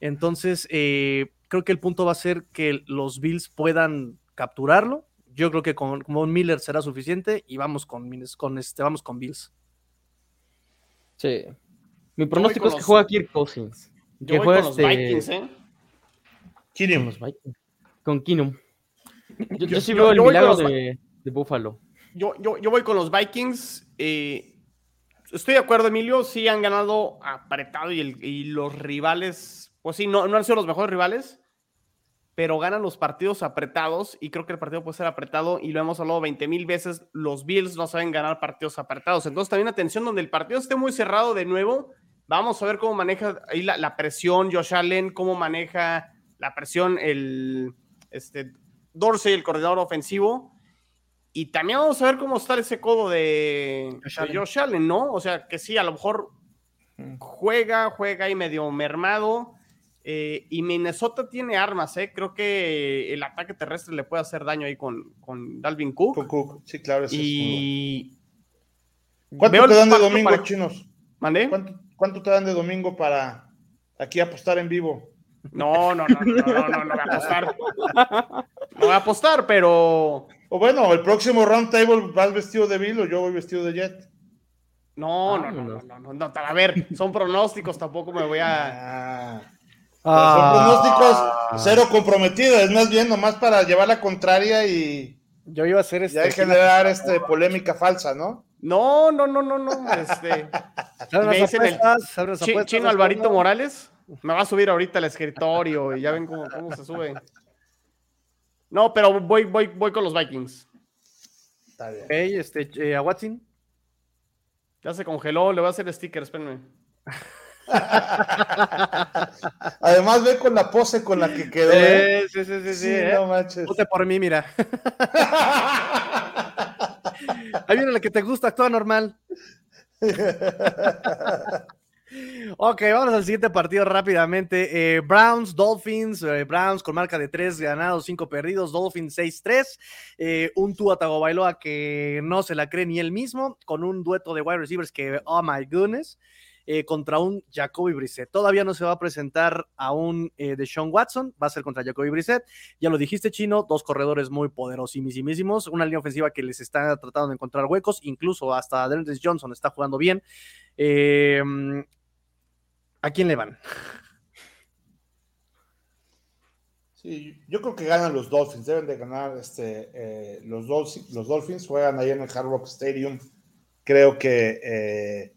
Entonces, eh, creo que el punto va a ser que los Bills puedan capturarlo. Yo creo que con, con Miller será suficiente y vamos con, con este, vamos con Bills. Sí. Mi pronóstico es que los- juega Kirk Cousins. Yo Que voy juega con los este- Vikings, ¿eh? Con Keenum. los Vikings. Con Keenum. Yo, yo sí yo- veo el con milagro los de, de Buffalo. Yo, yo, yo voy con los Vikings. eh, estoy de acuerdo, Emilio. Sí han ganado apretado y, el- y los rivales, pues sí, no, no han sido los mejores rivales, pero ganan los partidos apretados y creo que el partido puede ser apretado y lo hemos hablado 20 mil veces. Los Bills no saben ganar partidos apretados. Entonces también atención donde el partido esté muy cerrado de nuevo. Vamos a ver cómo maneja ahí la, la presión Josh Allen, cómo maneja la presión el este, Dorsey, el coordinador ofensivo. Y también vamos a ver cómo está ese codo de Josh de Allen. Josh Allen, ¿no? O sea, que sí, a lo mejor juega, juega ahí medio mermado. Eh, y Minnesota tiene armas, ¿eh? Creo que el ataque terrestre le puede hacer daño ahí con, con Dalvin Cook. Con Cook. Sí, claro. ese es y. uno. ¿Cuánto veo te dan de domingo, para- chinos? ¿Mandé? ¿Cuánto, cuánto te dan de domingo para aquí apostar en vivo? No, no, no, no, no, no, no, no voy a apostar. No voy a apostar, pero. O bueno, el próximo round table vas vestido de Bill o yo voy vestido de Jet. No, no, no, no, no, no, no, A ver, son pronósticos, tampoco me voy a. Ah. Son pronósticos cero comprometidos, es más bien nomás para llevar la contraria y, Yo iba a hacer y este. hay generar este, polémica falsa, ¿no? No, no, no, no, no. Este. Me dicen el apuestas, apuestas, Chino Alvarito. Morales me va a subir ahorita al escritorio y ya ven cómo, cómo se sube. No, pero voy, voy, voy con los Vikings. Está bien. Ok, este, eh, a Watson. Ya se congeló, le voy a hacer sticker, espérenme. Además, ve con la pose con la que quedó. ¿eh? Eh, sí, sí, sí, sí. Sí, eh. no manches. Vote por mí, mira. Ahí viene la que te gusta, actúa normal. Ok, vamos al siguiente partido rápidamente. Eh, Browns, Dolphins, eh, Browns con marca de 3 ganados, 5 perdidos, Dolphins 6-3. Eh, un Tua Tagovailoa que no se la cree ni él mismo, con un dueto de wide receivers que, oh my goodness, eh, contra un Jacoby Brissett. Todavía no se va a presentar a un eh, Deshaun Watson, va a ser contra Jacoby Brissett. Ya lo dijiste, Chino, dos corredores muy poderosísimos, una línea ofensiva que les está tratando de encontrar huecos, incluso hasta Dennis Johnson está jugando bien. Eh, ¿A quién le van? Sí, yo creo que ganan los Dolphins, deben de ganar este, eh, los, Dolphins, los Dolphins, juegan ahí en el Hard Rock Stadium, creo que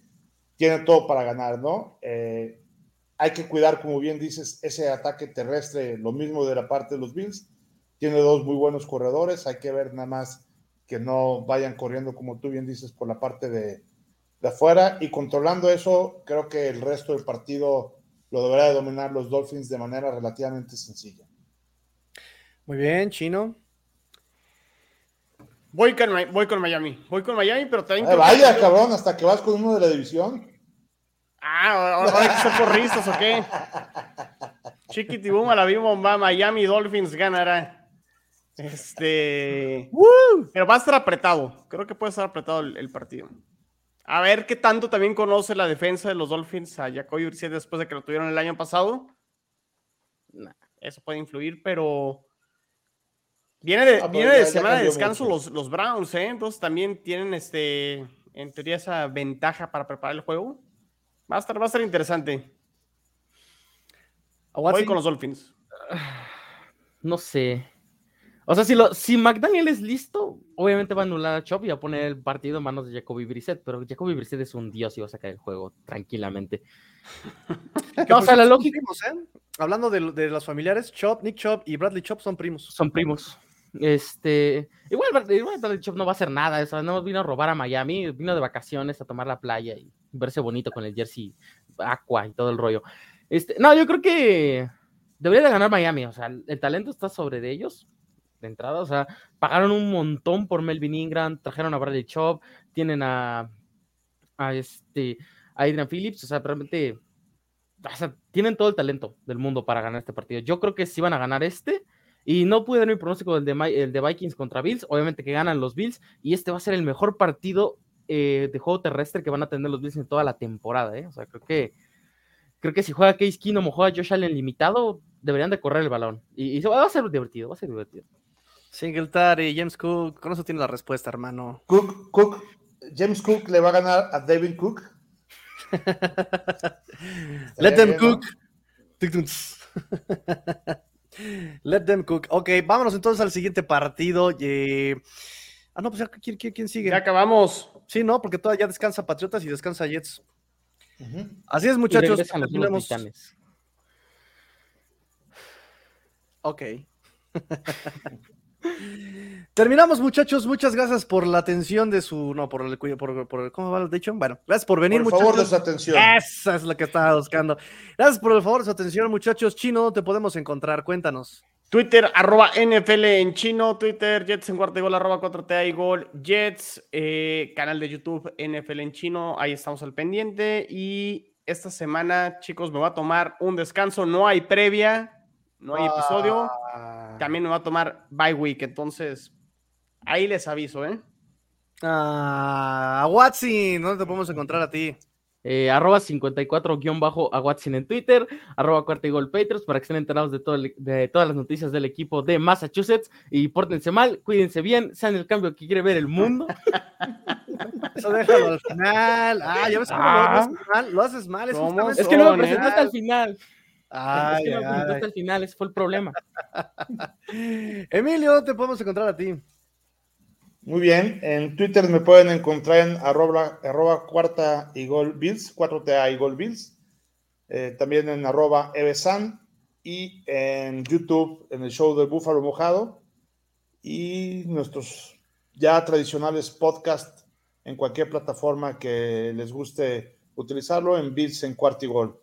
tienen todo para ganar, ¿no? Eh, hay que cuidar, como bien dices, ese ataque terrestre, lo mismo de la parte de los Bills, tiene dos muy buenos corredores, hay que ver nada más que no vayan corriendo, como tú bien dices, por la parte de, de afuera y controlando eso, creo que el resto del partido lo deberá de dominar los Dolphins de manera relativamente sencilla. Muy bien, Chino. Voy con, voy con Miami. Voy con Miami, pero también. Eh, creo que- vaya, cabrón, hasta que vas con uno de la división. Ah, ahora hay que ser porristas o qué. Chiquitibum a la bomba, Miami Dolphins ganará. Este. Pero va a estar apretado. Creo que puede estar apretado el, el partido. A ver qué tanto también conoce la defensa de los Dolphins a Jacoby Brissett después de que lo tuvieron el año pasado. Nah, eso puede influir, pero. Viene de, Ah, pues viene ya- de semana de descanso los, los Browns, ¿eh? Entonces también tienen este. En teoría, esa ventaja para preparar el juego. Va a estar, va a estar interesante. A Voy Watson. con los Dolphins. No sé. O sea, si, lo, si McDaniel es listo, obviamente va a anular a Chop y va a poner el partido en manos de Jacoby Brissett, pero Jacoby Brissett es un dios y va a sacar el juego tranquilamente. No, o sea, la lógica primos, ¿eh? Hablando de, de los familiares, Chop, Nick Chop y Bradley Chop son primos. son primos. Este, igual, Bradley- Chop no va a hacer nada, eso, no vino a robar a Miami, vino de vacaciones a tomar la playa y verse bonito con el jersey aqua y todo el rollo. Este, no, yo creo que debería de ganar Miami, o sea, el talento está sobre de ellos de entrada, o sea, pagaron un montón por Melvin Ingram, trajeron a Bradley Chop, tienen a, este, Adrian Phillips, o sea, realmente, tienen todo el talento del mundo para ganar este partido. Yo creo que sí van a ganar este, Y no pude dar mi pronóstico del de, el de Vikings contra Bills. Obviamente que ganan los Bills. Y este va a ser el mejor partido eh, de juego terrestre que van a tener los Bills en toda la temporada. ¿eh? O sea, creo que creo que si juega Case Keenum o juega Josh Allen limitado, deberían de correr el balón. Y, y va a ser divertido, va a ser divertido. Singletary, James Cook, con eso tiene la respuesta, hermano. Cook, Cook, James Cook le va a ganar a David Cook. Let them bien, cook. Let them cook. Ok, vámonos entonces al siguiente partido. eh, Ah, no, pues ya, ¿quién, quién- quién sigue? Ya acabamos. Sí, no, porque todavía descansa Patriotas y descansa Jets. Así es, muchachos. los. Ok. Terminamos, muchachos. Muchas gracias por la atención de su. No, por el. Por, por- ¿Cómo va el dicho? Bueno, gracias por venir, Por favor, de muchachos. su atención. Esa es lo que estaba buscando. Gracias por el favor de su atención, muchachos. Chino, ¿dónde te podemos encontrar? Cuéntanos. Twitter, arroba NFL en chino, Twitter, Jets en cuarta y gol, arroba 4T y gol, Jets, eh, canal de YouTube NFL en chino, ahí estamos al pendiente. Y esta semana, chicos, me va a tomar un descanso, no hay previa, no hay episodio, Ah, también me va a tomar bye week, entonces ahí les aviso, ¿eh? Ah, a Watson, ¿dónde te podemos encontrar a ti? Eh, arroba 54-a Watson en Twitter, arroba cuarta y gol Patriots para que estén enterados de, todo el- de todas las noticias del equipo de Massachusetts y pórtense mal, cuídense bien, sean el cambio que quiere ver el mundo. Eso déjalo al final. Ah, ya ves cómo lo Ah. haces mal. Lo haces mal. Es es que no me presentaste al final. Ay, es que no me presentaste ay. al final, ese fue el problema. Emilio, ¿dónde te podemos encontrar a ti? Muy bien, en Twitter me pueden encontrar en arroba, arroba cuarta y gol Bills, 4TA y gol Bills. Eh, también en arroba Evesan y en YouTube en el show de Búfalo Mojado y nuestros ya tradicionales podcasts en cualquier plataforma que les guste utilizarlo en Bills en Cuarta y Gol.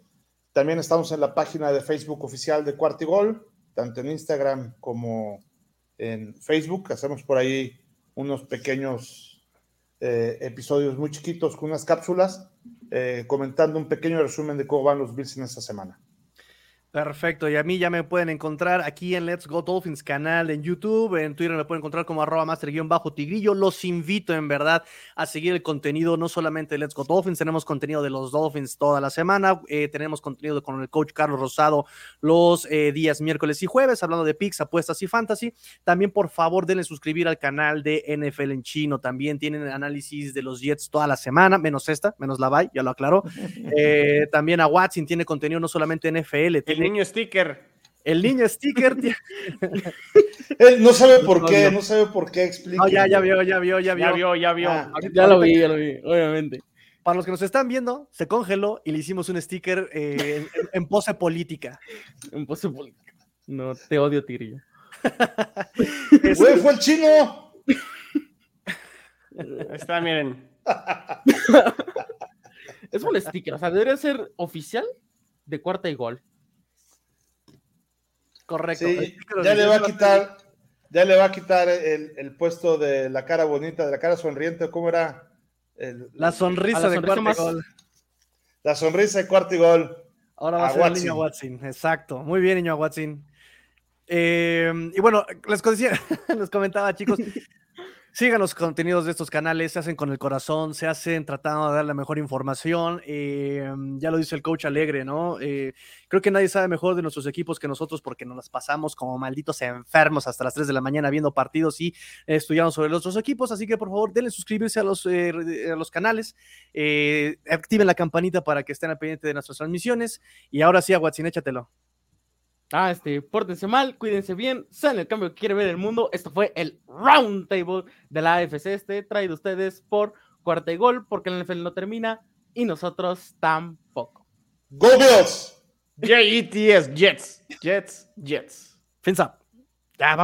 También estamos en la página de Facebook oficial de Cuarta y Gol, tanto en Instagram como en Facebook. Hacemos por ahí unos pequeños eh, episodios muy chiquitos con unas cápsulas, eh, comentando un pequeño resumen de cómo van los Bills en esta semana. Perfecto, y a mí ya me pueden encontrar aquí en Let's Go Dolphins canal en YouTube, en Twitter me pueden encontrar como arroba master-tigrillo. Los invito en verdad a seguir el contenido, no solamente de Let's Go Dolphins, tenemos contenido de los Dolphins toda la semana, eh, tenemos contenido con el coach Carlos Rosado los eh, días miércoles y jueves, hablando de picks, apuestas y fantasy. También por favor denle suscribir al canal de NFL en chino, también tienen análisis de los Jets toda la semana, menos esta, menos la bye, ya lo aclaró. Eh, también a Watson tiene contenido no solamente NFL, tiene niño sticker. el niño sticker. tiene- Él no sabe por qué, no sabe por qué, explica. No, ya, ya vio, ya vio, ya vio. Ya vio, ya vio. Ah. Ahorita- Ya lo vi, ya lo vi, obviamente. Para los que nos están viendo, se congeló y le hicimos un sticker eh, en, en pose política. Un pose política. No, te odio, Tigrillo. Es- Güey, fue el chino. Ahí está, miren. Es un sticker, o sea, debería ser oficial de cuarta y gol. Correcto. Sí, ya le va a quitar, ya le va a quitar el, el puesto de la cara bonita, de la cara sonriente, ¿cómo era? El- La sonrisa la de sonrisa cuarto más- gol. la sonrisa de cuarto y gol. Ahora va a, a ser el niño Watson. Exacto. Muy bien, niño Watson. Eh, y bueno, les, decía, les comentaba, chicos, sigan los contenidos de estos canales, se hacen con el corazón, se hacen tratando de dar la mejor información. eh, ya lo dice el coach Alegre, ¿no? Eh, creo que nadie sabe mejor de nuestros equipos que nosotros porque nos las pasamos como malditos enfermos hasta las 3 de la mañana viendo partidos y estudiando sobre los otros equipos. Así que por favor, denle suscribirse a los, eh, a los canales, eh, activen la campanita para que estén al pendiente de nuestras transmisiones. Y ahora sí, a Watson, échatelo. Ah, este, pórtense mal, cuídense bien, sean el cambio que quiere ver el mundo. Esto fue el Round Table de la AFC este, traído ustedes por Cuarta y Gol, porque el NFL no termina y nosotros tampoco. ¡Go Bills! J-E-T-S, Jets. Jets, Jets. Fins up. Ya, vamos.